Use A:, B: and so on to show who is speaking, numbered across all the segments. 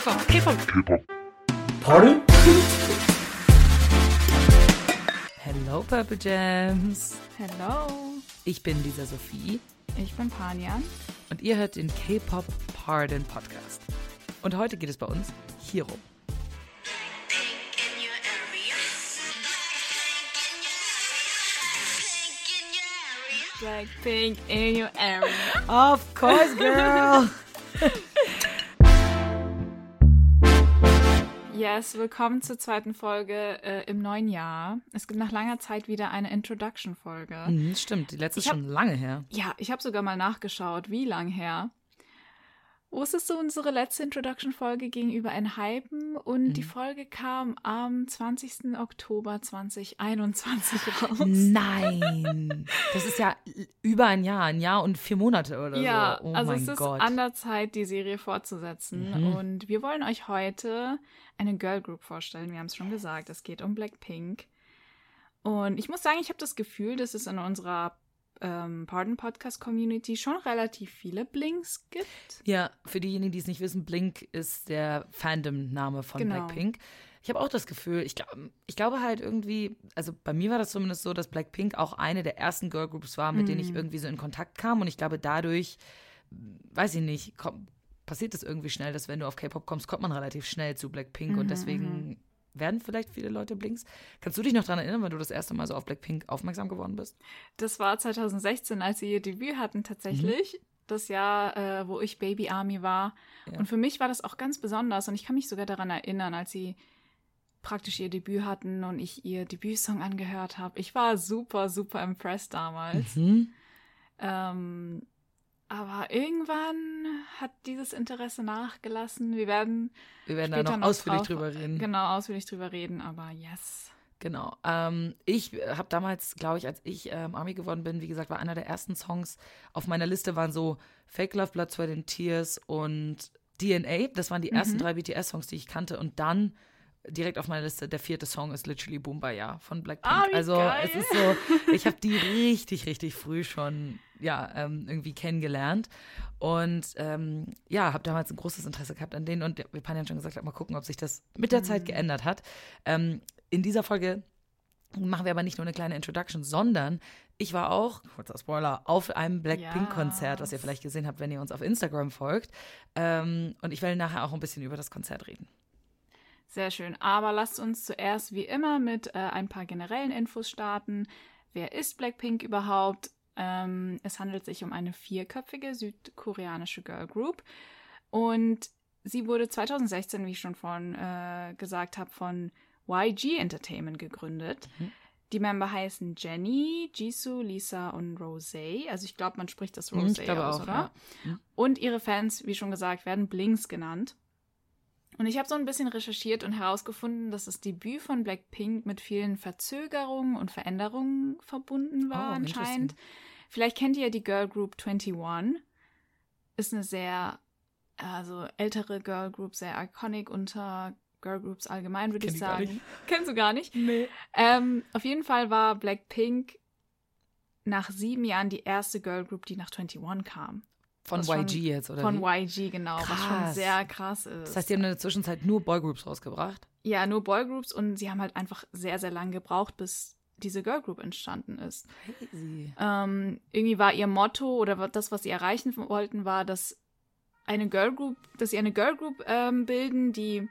A: K-Pop, K-Pop.
B: K-Pop.
C: Pardon?
A: Hello, Purple Gems.
D: Hello,
A: Ich bin Lisa Sophie
D: ich bin Panjan.
A: und ihr hört den K-Pop Pardon Podcast. Und heute geht es bei uns hierum.
D: Blackpink in your area.
A: Of course, girl.
D: Yes, willkommen zur zweiten Folge äh, im neuen Jahr. Es gibt nach langer Zeit wieder eine Introduction-Folge.
A: mhm, stimmt, die letzte ist schon lange her.
D: Ja, ich habe sogar mal nachgeschaut, wie lang her. Wusstest du, unsere letzte Introduction-Folge gegenüber ein Hypen und die Folge kam am 20. Oktober 2021 raus.
A: Nein, das ist ja über ein Jahr, ein Jahr und vier Monate oder
D: Ja,
A: so. Oh
D: also es ist
A: Gott.
D: an der Zeit, die Serie fortzusetzen.
A: Mhm.
D: Und wir wollen euch heute eine Girl Group vorstellen. Wir haben es schon gesagt, es geht um Blackpink. Und ich muss sagen, ich habe das Gefühl, dass es in unserer ähm, Pardon Podcast Community schon relativ viele Blinks gibt.
A: Ja, für diejenigen, die es nicht wissen, Blink ist der Fandom-Name von
D: Genau.
A: Blackpink. Ich habe auch das Gefühl, ich, glaub, ich glaube halt irgendwie, also bei mir war das zumindest so, dass Blackpink auch eine der ersten Girlgroups war, mit denen ich irgendwie so in Kontakt kam. Und ich glaube, dadurch, weiß ich nicht, komm, passiert es irgendwie schnell, dass wenn du auf K-Pop kommst, kommt man relativ schnell zu Blackpink. Und deswegen werden vielleicht viele Leute Blinks. Kannst du dich noch daran erinnern, wenn du das erste Mal so auf Blackpink aufmerksam geworden bist?
D: Das war 2016, als sie ihr Debüt hatten tatsächlich. Das Jahr, äh, wo ich Baby Army war.
A: Ja.
D: Und für mich war das auch ganz besonders. Und ich kann mich sogar daran erinnern, als sie praktisch ihr Debüt hatten und ich ihr Debütsong angehört habe. Ich war super, super impressed damals.
A: Mhm.
D: Ähm, aber irgendwann hat dieses Interesse nachgelassen. Wir werden
A: Wir werden da
D: später
A: noch ausführlich
D: drauf-
A: drüber reden.
D: Genau, ausführlich drüber reden, aber yes.
A: Genau. Ähm, ich habe damals, glaube ich, als ich ähm, Army geworden bin, wie gesagt, war einer der ersten Songs auf meiner Liste waren so Fake Love, Blood, Sweat and Tears und DNA. Das waren die ersten drei BTS-Songs, die ich kannte. Und dann direkt auf meiner Liste, der vierte Song ist literally Boombayah von Blackpink.
D: Wie
A: also
D: geil.
A: es ist so, ich habe die richtig, richtig früh schon ja, ähm, irgendwie kennengelernt. Und ähm, ja, habe damals ein großes Interesse gehabt an denen. Und wie Panjan schon gesagt mal gucken, ob sich das mit der Zeit geändert hat. Ähm, in dieser Folge machen wir aber nicht nur eine kleine Introduction, sondern ich war auch, kurzer Spoiler, auf einem Blackpink-Konzert, was ihr
D: Yes.
A: vielleicht gesehen habt, wenn ihr uns auf Instagram folgt. Ähm, und ich will nachher auch ein bisschen über das Konzert reden.
D: Sehr schön. Aber lasst uns zuerst wie immer mit äh, ein paar generellen Infos starten. Wer ist Blackpink überhaupt? Ähm, es handelt sich um eine vierköpfige südkoreanische Girl Group. Und sie wurde 2016, wie ich schon vorhin äh, gesagt habe, von YG Entertainment gegründet.
A: Mhm.
D: Die Member heißen Jenny, Jisoo, Lisa und Rosé. Also ich glaube, man spricht das
A: Mhm,
D: Rosé aus,
A: auch,
D: oder?
A: ja. Mhm.
D: Und ihre Fans, wie schon gesagt, werden Blinks genannt. Und ich habe so ein bisschen recherchiert und herausgefunden, dass das Debüt von Blackpink mit vielen Verzögerungen und Veränderungen verbunden war
A: Oh,
D: anscheinend. Vielleicht kennt ihr die Girl Group 21. Ist eine sehr, also ältere Girl Group, sehr iconic unter Girl Groups allgemein, würde ich sagen. Kennst du gar nicht?
A: Nee.
D: Ähm, auf jeden Fall war Blackpink nach sieben Jahren die erste Girl Group, die nach 21 kam.
A: Von
D: Was schon-
A: YG jetzt, oder?
D: Von
A: wie?
D: YG, genau, was schon
A: Krass.
D: sehr krass ist.
A: Das heißt, die haben in der Zwischenzeit nur Boygroups rausgebracht.
D: ja, nur Boygroups und sie haben halt einfach sehr, sehr lange gebraucht, bis diese Girlgroup entstanden ist.
A: Crazy.
D: Ähm, irgendwie war ihr Motto oder das, was sie erreichen wollten, war, dass eine Girlgroup, dass sie eine Girlgroup ähm, bilden, die,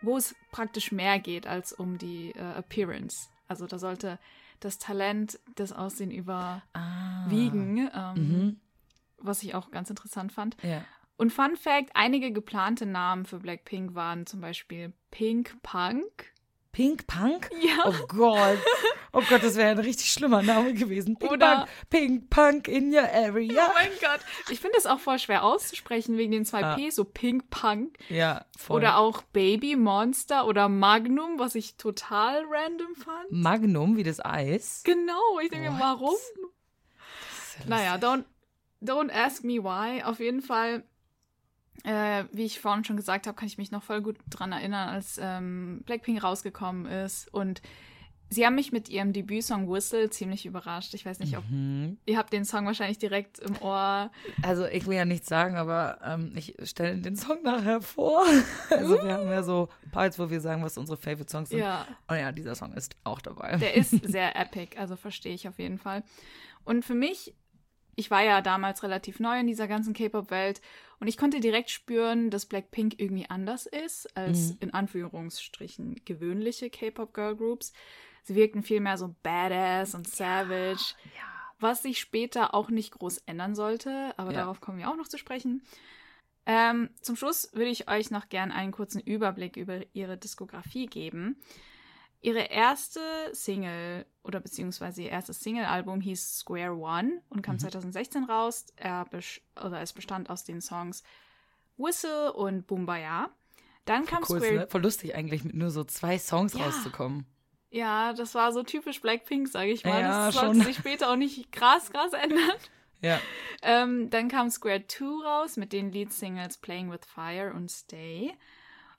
D: wo es praktisch mehr geht als um die äh, Appearance. Also da sollte das Talent, das Aussehen überwiegen,
A: Ah.
D: ähm,
A: Mhm.
D: Was ich auch ganz interessant fand.
A: Ja.
D: Und Fun Fact: Einige geplante Namen für Blackpink waren zum Beispiel Pink Punk.
A: Pink Punk?
D: Ja.
A: Oh Gott. Oh Gott, das wäre ein richtig schlimmer Name gewesen. Pink
D: Oder-
A: Punk, Pink Punk in your area.
D: Oh mein Gott. Ich finde das auch voll schwer auszusprechen wegen den zwei
A: Ah.
D: P, so Pink Punk.
A: Ja, voll.
D: Oder auch Baby Monster oder Magnum, was ich total random fand.
A: Magnum, wie das Eis.
D: Genau, ich denke,
A: What?
D: warum?
A: Ja
D: Naja, don't, don't ask me why. Auf jeden Fall, äh, wie ich vorhin schon gesagt habe, kann ich mich noch voll gut dran erinnern, als ähm, Blackpink rausgekommen ist. Und Sie haben mich mit ihrem Debütsong Whistle ziemlich überrascht. Ich weiß nicht, ob
A: Mhm.
D: ihr habt den Song wahrscheinlich direkt im Ohr.
A: Also ich will ja nichts sagen, aber ähm, ich stelle den Song nachher vor. Also wir haben ja so Parts, wo wir sagen, was unsere Favorite Songs sind.
D: Ja,
A: Und ja, dieser Song ist auch dabei.
D: der ist sehr epic, also verstehe ich auf jeden Fall. Und für mich, ich war ja damals relativ neu in dieser ganzen K-Pop-Welt und ich konnte direkt spüren, dass Blackpink irgendwie anders ist als
A: Mhm.
D: in Anführungsstrichen gewöhnliche K-Pop-Girl-Groups. Sie wirkten viel mehr so badass und savage.
A: ja.
D: was sich später auch nicht groß ändern sollte, aber
A: Ja.
D: darauf kommen wir auch noch zu sprechen. Ähm, zum Schluss würde ich euch noch gern einen kurzen Überblick über ihre Diskografie geben. Ihre erste Single oder beziehungsweise ihr erstes Single-Album hieß Square One und kam
A: Mhm.
D: 2016 raus. Er oder es bestand aus den Songs Whistle und Bumbaya. Dann kam
A: Cool,
D: Square
A: ne? Voll lustig eigentlich, mit nur so zwei Songs
D: Ja.
A: rauszukommen.
D: Ja, das war so typisch Blackpink, sage ich mal.
A: Ja,
D: das sollte
A: schon.
D: sich später auch nicht krass, krass ändern.
A: Ja.
D: Ähm, dann kam Square 2 raus mit den Lead-Singles Playing with Fire und Stay.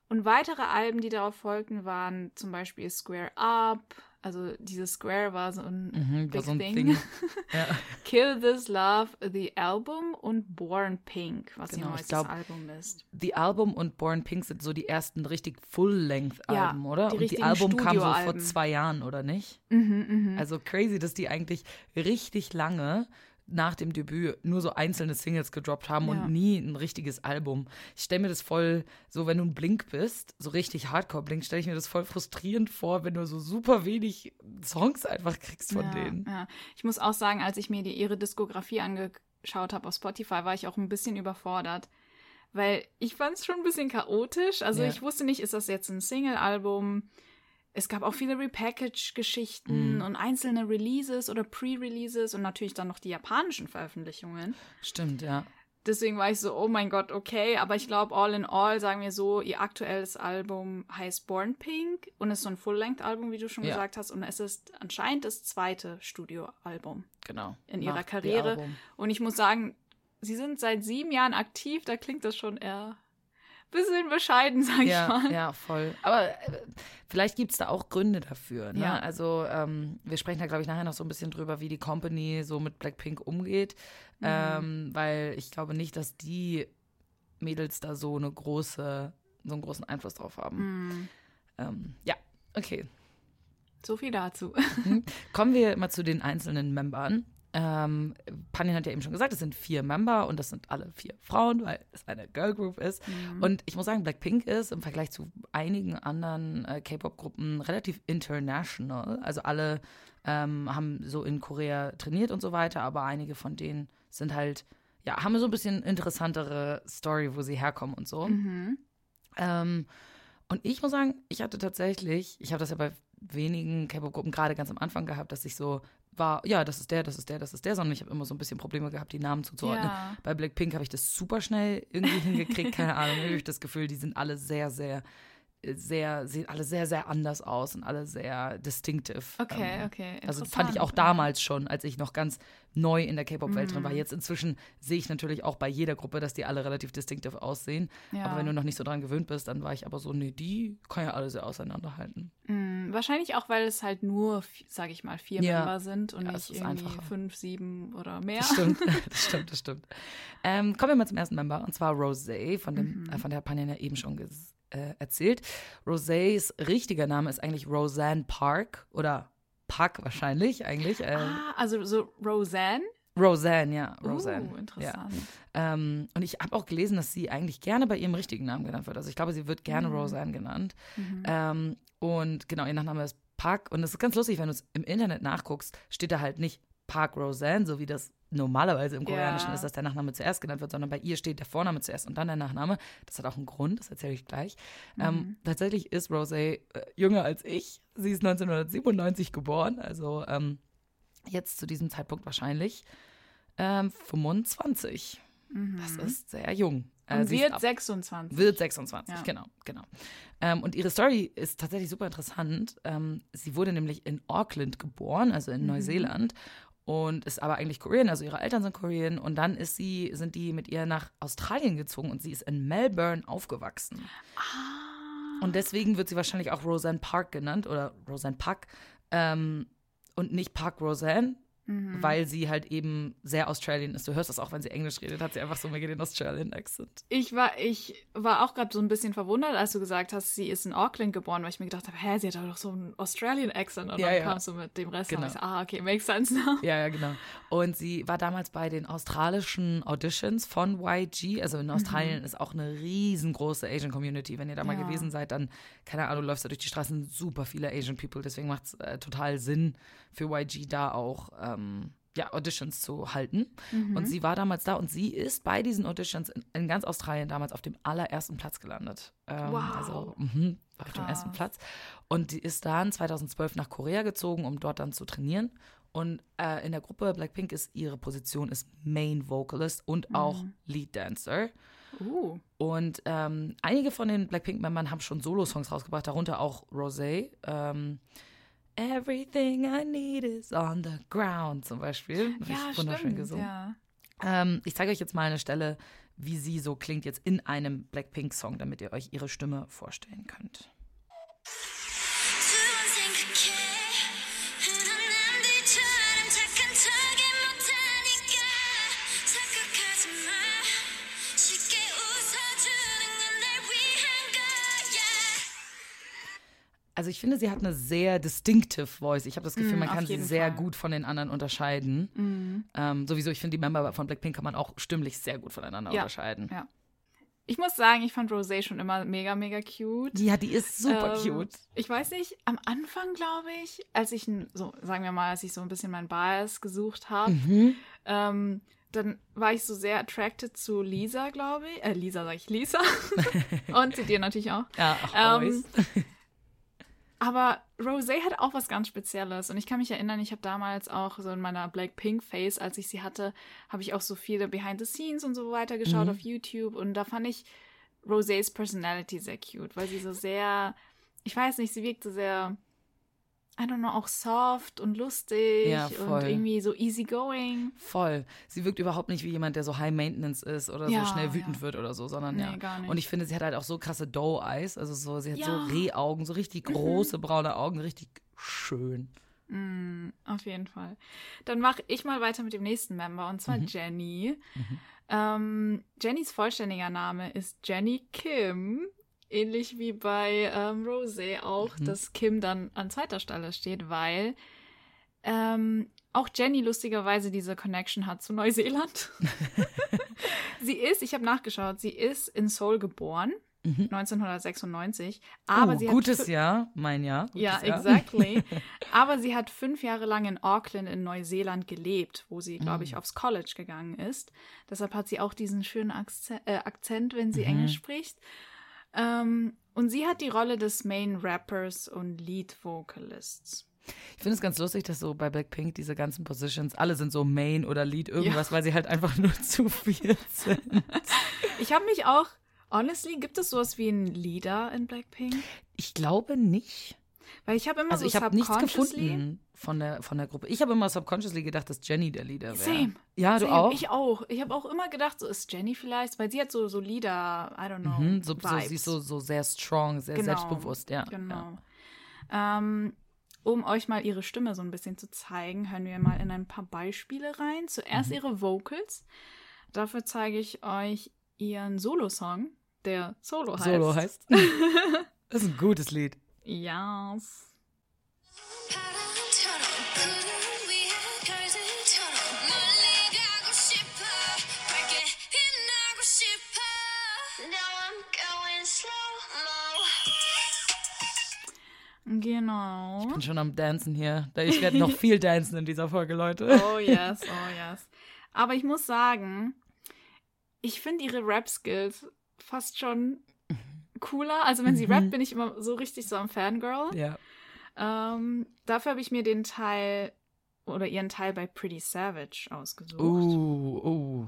D: Und weitere Alben, die darauf folgten, waren zum Beispiel Square Up. Also dieses Square war so ein
A: Mhm,
D: Big
A: so ein
D: Thing.
A: Ding. Ja.
D: Kill This Love, The Album und Born Pink, was
A: Genau,
D: ihr
A: glaub,
D: Album ist.
A: The Album und Born Pink sind so die ersten richtig Full-Length-Alben,
D: Ja,
A: oder?
D: die
A: und die Album kam so vor zwei Jahren, oder nicht?
D: Mhm, mhm.
A: Also crazy, dass die eigentlich richtig lange nach dem Debüt nur so einzelne Singles gedroppt haben
D: Ja.
A: und nie ein richtiges Album. Ich stelle mir das voll, so wenn du ein Blink bist, so richtig Hardcore-Blink, stelle ich mir das voll frustrierend vor, wenn du so super wenig Songs einfach kriegst von
D: ja,
A: denen.
D: Ja. Ich muss auch sagen, als ich mir die, ihre Diskografie angeschaut habe auf Spotify, war ich auch ein bisschen überfordert. Weil ich fand es schon ein bisschen chaotisch. Also ich wusste nicht, ist das jetzt ein Single-Album? Es gab auch viele Repackage-Geschichten
A: Mhm.
D: und einzelne Releases oder Pre-Releases und natürlich dann noch die japanischen Veröffentlichungen.
A: Stimmt, ja.
D: Deswegen war ich so, oh mein Gott, okay. Aber ich glaube, all in all, sagen wir so, ihr aktuelles Album heißt Born Pink und ist so ein Full-Length-Album, wie du schon
A: Ja.
D: gesagt hast. Und es ist anscheinend das zweite Studioalbum
A: Genau.
D: in ihrer Karriere. Und ich muss sagen, sie sind seit sieben Jahren aktiv, da klingt das schon eher bisschen bescheiden, sag ich
A: Ja,
D: mal.
A: ja, voll. Aber äh, vielleicht gibt es da auch Gründe dafür. Ne?
D: Ja.
A: Also ähm, wir sprechen da, glaube ich, nachher noch so ein bisschen drüber, wie die Company so mit Blackpink umgeht.
D: Mhm.
A: Ähm, weil ich glaube nicht, dass die Mädels da so eine große, so einen großen Einfluss drauf haben.
D: Hm,
A: Ähm, ja, okay.
D: so viel dazu.
A: Kommen wir mal zu den einzelnen Membern. Ähm, Panin hat ja eben schon gesagt, es sind vier Member und das sind alle vier Frauen, weil es eine Girl Group ist.
D: Mhm.
A: Und ich muss sagen, Blackpink ist im Vergleich zu einigen anderen äh, K-Pop-Gruppen relativ international. Also alle ähm, haben so in Korea trainiert und so weiter, aber einige von denen sind halt, ja, haben so ein bisschen interessantere Story, wo sie herkommen und so.
D: Mhm.
A: Ähm, und ich muss sagen, ich hatte tatsächlich, ich habe das ja bei wenigen K-Pop-Gruppen gerade ganz am Anfang gehabt, dass ich so war, ja, das ist der, das ist der, das ist der, sondern ich habe immer so ein bisschen Probleme gehabt, die Namen zuzuordnen.
D: Ja.
A: Bei Blackpink habe ich das super schnell irgendwie hingekriegt, keine Ahnung. Habe ich das Gefühl, die sind alle sehr, sehr, sehr, sehen alle sehr, sehr anders aus und alle sehr distinctive.
D: Okay,
A: Ähm,
D: okay.
A: Also fand ich auch damals schon, als ich noch ganz neu in der K-Pop-Welt drin war.
D: Mhm.
A: Jetzt inzwischen sehe ich natürlich auch bei jeder Gruppe, dass die alle relativ distinctive aussehen.
D: Ja.
A: Aber wenn du noch nicht so dran gewöhnt bist, dann war ich aber so, nee, die kann ja alle sehr auseinanderhalten.
D: Mm, wahrscheinlich auch, weil es halt nur, sage ich mal, vier
A: Ja.
D: Member sind und
A: Ja,
D: nicht
A: es ist
D: irgendwie
A: einfacher.
D: fünf, sieben oder mehr.
A: Das stimmt, das stimmt, das stimmt. Ähm, kommen wir mal zum ersten Member, und zwar Rosé, von, dem,
D: Mhm.
A: äh, von der Panjan ja eben schon ges- äh, erzählt. Rosés richtiger Name ist eigentlich Roseanne Park oder Park wahrscheinlich eigentlich. Äh,
D: Ah, also so Roseanne.
A: Roseanne, ja, Roseanne.
D: Uh,
A: Ja.
D: interessant.
A: Ähm, und ich habe auch gelesen, dass sie eigentlich gerne bei ihrem richtigen Namen genannt wird. Also ich glaube, sie wird gerne
D: Mhm.
A: Roseanne genannt.
D: Mhm.
A: Ähm, und genau, ihr Nachname ist Park. Und es ist ganz lustig, wenn du es im Internet nachguckst, steht da halt nicht Park Roseanne, so wie das normalerweise im Koreanischen
D: Ja.
A: ist, dass der Nachname zuerst genannt wird, sondern bei ihr steht der Vorname zuerst und dann der Nachname. Das hat auch einen Grund, das erzähle ich gleich. Ähm,
D: Mhm.
A: tatsächlich ist Rosé äh, jünger als ich. Sie ist 1997 geboren, also ähm, jetzt zu diesem Zeitpunkt wahrscheinlich ähm, 25. Das
D: Mhm.
A: ist sehr jung. Äh, sie
D: wird
A: ab-
D: 26.
A: wird 26,
D: Ja.
A: genau, genau. Ähm, und ihre Story ist tatsächlich super interessant. Ähm, sie wurde nämlich in Auckland geboren, also in
D: Mhm.
A: Neuseeland, und ist aber eigentlich Korean, also ihre Eltern sind Korean. Und dann ist sie, sind die mit ihr nach Australien gezogen und sie ist in Melbourne aufgewachsen.
D: Ah.
A: Und deswegen wird sie wahrscheinlich auch Roseanne Park genannt oder Roseanne Park. Ähm, und nicht Park Roseanne,
D: Mhm.
A: weil sie halt eben sehr Australian ist. Du hörst das auch, wenn sie Englisch redet, hat sie einfach so mega den Australian Accent.
D: Ich war, ich war auch gerade so ein bisschen verwundert, als du gesagt hast, sie ist in Auckland geboren, weil ich mir gedacht habe, hä, sie hat doch so einen Australian Accent. Und
A: Ja,
D: dann
A: ja.
D: kamst du mit dem Rest
A: Genau.
D: und ich so, ah, okay, makes sense now.
A: Ja, ja, genau. Und sie war damals bei den australischen Auditions von YG. Also in Australien ist auch eine riesengroße Asian Community. Wenn ihr da mal
D: Ja.
A: gewesen seid, dann, keine Ahnung, läufst du durch die Straßen, super viele Asian People. Deswegen macht es äh, total Sinn für YG da auch ähm, ja, Auditions zu halten. Und sie war damals da und sie ist bei diesen Auditions in, in ganz Australien damals auf dem allerersten Platz gelandet. Ähm,
D: Wow.
A: Also mhm, auf dem ersten. Platz. Und die ist dann 2012 nach Korea gezogen, um dort dann zu trainieren. Und äh, in der Gruppe Blackpink ist ihre Position ist Main Vocalist und auch Lead Dancer.
D: Uh,
A: Und ähm, einige von den Blackpink-Membern haben schon Solo-Songs rausgebracht, darunter auch Rosé. Ähm, Everything I need is on the ground zum Beispiel.
D: Ja,
A: wunderschön
D: stimmt,
A: gesungen.
D: ja.
A: Ähm, ich zeige euch jetzt mal eine Stelle, wie sie so klingt jetzt in einem Blackpink-Song, damit ihr euch ihre Stimme vorstellen könnt. Also ich finde, sie hat eine sehr distinctive Voice. Ich habe das Gefühl,
D: Mm,
A: man kann sie sehr
D: Fall. Mm.
A: gut von den anderen unterscheiden. Ähm, sowieso, ich finde, die Member von Blackpink kann man auch stimmlich sehr gut voneinander
D: Ja.
A: unterscheiden.
D: Ja. Ich muss sagen, ich fand Rosé schon immer mega, mega cute.
A: Ja, die ist super
D: Ähm,
A: cute.
D: Ich weiß nicht, am Anfang glaube ich, als ich, so sagen wir mal, als ich so ein bisschen mein Bias gesucht habe,
A: Mhm.
D: ähm, dann war ich so sehr attracted zu Lisa, glaube ich. Äh, Lisa sage ich, Lisa. Und zu dir natürlich auch.
A: Ja, ach,
D: Ähm. Aber Rosé hat auch was ganz Spezielles. Und ich kann mich erinnern, ich habe damals auch so in meiner Blackpink-Face, als ich sie hatte, habe ich auch so viele Behind the Scenes und so weiter geschaut
A: Mhm.
D: auf YouTube. Und da fand ich Rosés Personality sehr cute, weil sie so sehr, ich weiß nicht, sie wirkte sehr, I don't know, auch soft und lustig
A: Ja,
D: und irgendwie so easygoing.
A: Voll. Sie wirkt überhaupt nicht wie jemand, der so High Maintenance ist oder
D: Ja,
A: so schnell wütend
D: ja.
A: wird oder so, sondern
D: Nee,
A: ja.
D: gar nicht.
A: Und ich finde, sie hat halt auch so krasse Doe-Eyes, also so, sie hat so Rehaugen, so richtig große braune Augen, richtig schön.
D: Mm, auf jeden Fall. Dann mache ich mal weiter mit dem nächsten Member und zwar Jenny. Ähm, Jennys vollständiger Name ist Jenny Kim. Ähnlich wie bei ähm, Rosé auch, dass Kim dann an zweiter Stelle steht, weil ähm, auch Jenny lustigerweise diese Connection hat zu Neuseeland. sie ist, ich habe nachgeschaut, sie ist in Seoul geboren, 1996. Aber
A: oh,
D: sie
A: gutes Jahr, mein Jahr. Gutes
D: ja,
A: Jahr.
D: exactly. Aber sie hat fünf Jahre lang in Auckland in Neuseeland gelebt, wo sie, glaube ich, aufs College gegangen ist. Deshalb hat sie auch diesen schönen Akzent, äh, Akzent wenn
A: Mhm.
D: sie Englisch spricht. Ähm, und sie hat die Rolle des Main Rappers und Lead Vocalists.
A: Ich finde es ganz lustig, dass so bei Blackpink diese ganzen Positions, alle sind so Main oder Lead irgendwas, weil sie halt einfach nur zu viel sind.
D: Ich habe mich auch, honestly, gibt es sowas wie einen Leader in Blackpink?
A: Ich glaube nicht.
D: Weil ich habe immer
A: Also
D: so
A: ich habe nichts gefunden von der, von der Gruppe. Ich habe immer subconsciously gedacht, dass Jenny der Leader wäre.
D: Same.
A: Ja, du
D: Same.
A: auch?
D: Ich auch. Ich habe auch immer gedacht, so ist Jenny vielleicht, weil sie hat so, so Lieder, I don't know.
A: Mhm, so, so, sie ist so, so sehr strong, sehr
D: Genau.
A: selbstbewusst, ja.
D: Genau. Ähm, um euch mal ihre Stimme so ein bisschen zu zeigen, hören wir mal in ein paar Beispiele rein.
A: Mhm.
D: Zuerst ihre Vocals. Dafür zeige ich euch ihren Solo-Song, der Solo heißt.
A: Ja. Solo heißt. das ist ein gutes Lied.
D: Yes. Genau.
A: Ich bin schon am Dancen hier. Ich werde noch viel dancen in dieser Folge, Leute.
D: Oh yes, oh yes. Aber ich muss sagen, ich finde ihre Rap-Skills fast schon cooler. Also wenn sie
A: mhm.
D: rappt, bin ich immer so richtig so am Fangirl.
A: Ja.
D: Ähm, dafür habe ich mir den Teil oder ihren Teil bei Pretty Savage ausgesucht.
A: Uh,
B: oh, oh.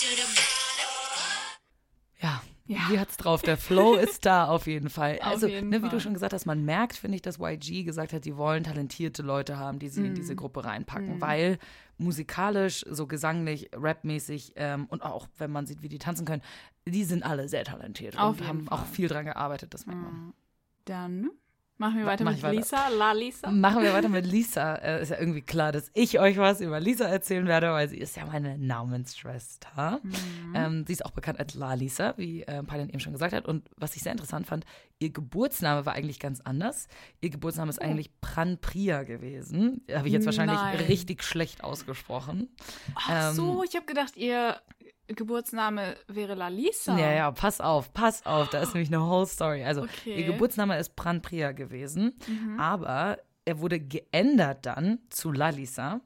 B: To the bottom.
A: Ja. Die hat's drauf. Der Flow ist da auf jeden Fall. Also,
D: jeden
A: ne, wie
D: Fall.
A: du schon gesagt hast, man merkt, finde ich, dass YG gesagt hat, die wollen talentierte Leute haben, die sie in
D: Mhm.
A: diese Gruppe reinpacken, weil musikalisch, so gesanglich, rapmäßig ähm, und auch, wenn man sieht, wie die tanzen können, die sind alle sehr talentiert
D: Auf
A: und haben auch
D: Fall. Mhm.
A: viel dran gearbeitet, das merkt man.
D: Dann machen wir weiter
A: mach
D: mit
A: weiter.
D: Lisa. La Lisa.
A: Machen wir weiter mit Lisa. Äh, ist ja irgendwie klar, dass ich euch was über Lisa erzählen werde, weil sie ist ja meine Namensschwester.
D: Mhm.
A: Ähm, sie ist auch bekannt als La Lisa, wie äh, Palin eben schon gesagt hat. Und was ich sehr interessant fand, ihr Geburtsname war eigentlich ganz anders. Ihr Geburtsname ist eigentlich Pran Priya gewesen. Habe ich jetzt wahrscheinlich
D: Oh. Nein.
A: richtig schlecht ausgesprochen.
D: Ach so, ich habe gedacht, ihr Geburtsname wäre La Lisa.
A: Ja, ja, pass auf, pass auf, da ist nämlich eine whole story. Also,
D: Okay.
A: ihr Geburtsname ist Pran Priya gewesen, aber er wurde geändert dann zu Lalisa,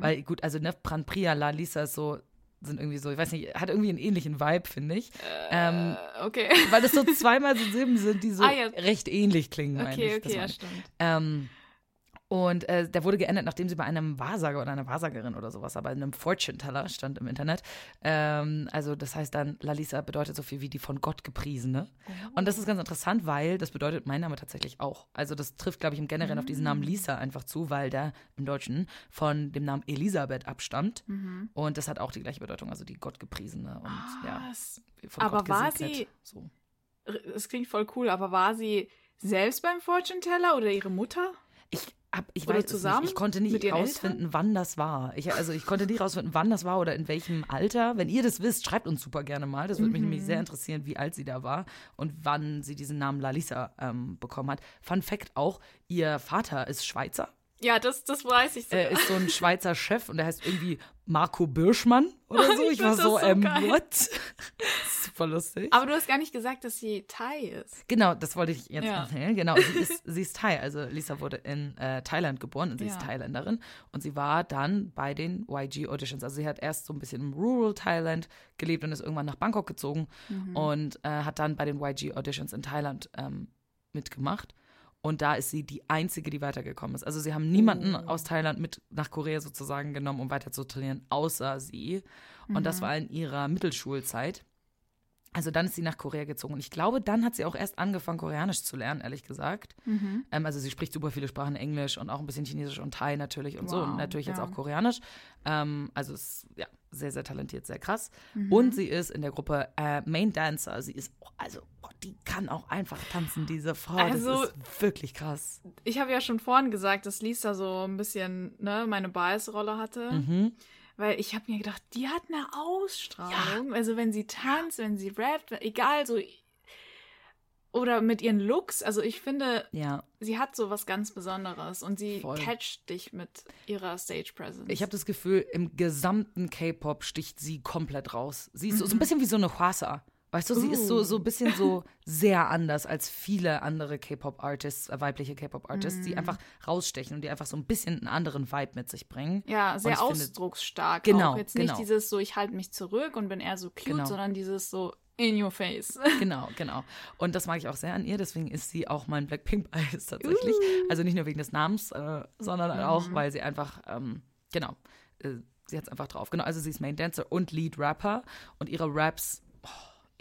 A: weil gut, also ne, Pran Priya, Lalisa ist so sind irgendwie so, ich weiß nicht, hat irgendwie einen ähnlichen Vibe, finde ich. ähm,
D: Äh, okay.
A: weil das so zweimal so Silben sind, die so
D: Ah, ja.
A: recht ähnlich klingen, meine
D: Okay,
A: ich.
D: Okay, ja, stimmt.
A: Ähm, und äh, der wurde geändert, nachdem sie bei einem Wahrsager oder einer Wahrsagerin oder sowas, aber in einem Fortune-Teller stand im Internet. Ähm, also das heißt dann, Lalisa bedeutet so viel wie die von Gott gepriesene. Und das ist ganz interessant, weil das bedeutet mein Name tatsächlich auch. Also das trifft, glaube ich, im Generellen auf diesen
D: Mm.
A: Namen Lisa einfach zu, weil der im Deutschen von dem Namen Elisabeth abstammt.
D: Mhm.
A: Und das hat auch die gleiche Bedeutung, also die Gottgepriesene. Und ja,
D: Was?
A: von
D: Aber
A: Gott
D: war
A: gesegnet.
D: sie-
A: So.
D: Es klingt voll cool, aber war sie selbst beim Fortune Teller oder ihre Mutter?
A: Ich, hab, ich
D: Oder
A: weiß
D: zusammen
A: nicht. Ich konnte nicht rausfinden, wann das war. Ich, also ich konnte nicht rausfinden, wann das war oder in welchem Alter. Wenn ihr das wisst, schreibt uns super gerne mal. Das würde mich nämlich
D: Mhm.
A: sehr interessieren, wie alt sie da war und wann sie diesen Namen Lalisa ähm, bekommen hat. Fun Fact auch, ihr Vater ist Schweizer.
D: Ja, das, das weiß ich sogar.
A: Er ist so ein Schweizer Chef und der heißt irgendwie Marco Birschmann oder so.
D: Ich
A: Ich, war so,
D: so
A: ähm, what? super lustig.
D: aber du hast gar nicht gesagt, dass sie Thai ist.
A: Genau, das wollte ich jetzt
D: Ja.
A: erzählen. Genau, sie ist, sie ist Thai. Also Lisa wurde in äh, Thailand geboren und sie ist
D: Ja.
A: Thailänderin. Und sie war dann bei den YG Auditions. Also sie hat erst so ein bisschen im Rural Thailand gelebt und ist irgendwann nach Bangkok gezogen
D: Mhm.
A: und äh, hat dann bei den YG Auditions in Thailand ähm, mitgemacht. Und da ist sie die einzige, die weitergekommen ist. Also sie haben niemanden
D: Oh.
A: aus Thailand mit nach Korea sozusagen genommen, um weiter zu trainieren, außer sie. Und
D: Mhm.
A: das war in ihrer Mittelschulzeit. Also dann ist sie nach Korea gezogen. Und ich glaube, dann hat sie auch erst angefangen, Koreanisch zu lernen, ehrlich gesagt.
D: Mhm.
A: Ähm, also sie spricht super viele Sprachen, Englisch und auch ein bisschen Chinesisch und Thai natürlich und so.
D: Wow,
A: Und natürlich jetzt
D: ja.
A: auch Koreanisch. Ähm, also ist ja sehr, sehr talentiert, sehr krass.
D: Mhm.
A: Und sie ist in der Gruppe äh, Main Dancer. Sie ist, oh, also oh, die kann auch einfach tanzen, diese Frau.
D: Also-
A: das ist wirklich krass.
D: Ich habe ja schon vorhin gesagt, dass Lisa so ein bisschen ne, meine Bias-Rolle hatte.
A: Mhm.
D: Weil ich habe mir gedacht, die hat eine Ausstrahlung. Also wenn sie tanzt, wenn sie rappt, egal so. Oder mit ihren Looks. Also ich finde,
A: Ja.
D: sie hat so was ganz Besonderes und sie
A: Voll.
D: catcht dich mit ihrer Stage Presence.
A: Ich habe das Gefühl, im gesamten K-Pop sticht sie komplett raus. Sie ist so,
D: Mhm.
A: so ein bisschen wie so eine Hwasa. Weißt du, sie ist so,
D: Uh.
A: so ein bisschen so sehr anders als viele andere K-Pop-Artists, äh, weibliche K-Pop-Artists, die einfach rausstechen und die einfach so ein bisschen einen anderen Vibe mit sich bringen.
D: ja, sehr
A: ich finde-
D: ausdrucksstark.
A: Genau,
D: Auch. Jetzt nicht
A: genau.
D: dieses so, ich halte mich zurück und bin eher so cute,
A: Genau.
D: sondern dieses so in your face.
A: Genau, genau. Und das mag ich auch sehr an ihr, deswegen ist sie auch mein Blackpink-Bias tatsächlich. Also nicht nur wegen des Namens, äh, sondern auch, weil sie einfach, ähm, genau, äh, sie hat es einfach drauf. Genau, also sie ist Main Dancer und Lead Rapper und ihre Raps, oh,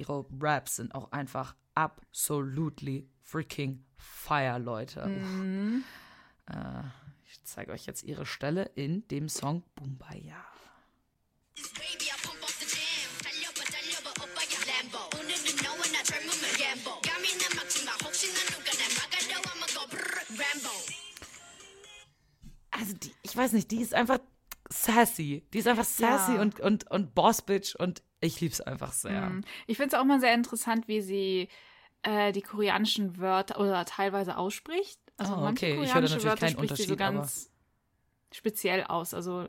A: ihre Raps sind auch einfach absolutely freaking fire, Leute.
D: Mhm.
A: Äh, ich zeige euch jetzt ihre Stelle in dem Song Bumbaya. Also die, ich weiß nicht, die ist einfach sassy. Die ist einfach sassy
D: Ja.
A: und, und, und Boss-Bitch und ich lieb's einfach sehr.
D: Mhm. Ich finde es auch mal sehr interessant, wie sie äh, die koreanischen Wörter oder teilweise ausspricht. Also
A: Oh,
D: manche
A: okay. Ich höre da
D: koreanische
A: natürlich
D: Wörter spricht sie so ganz speziell aus. Also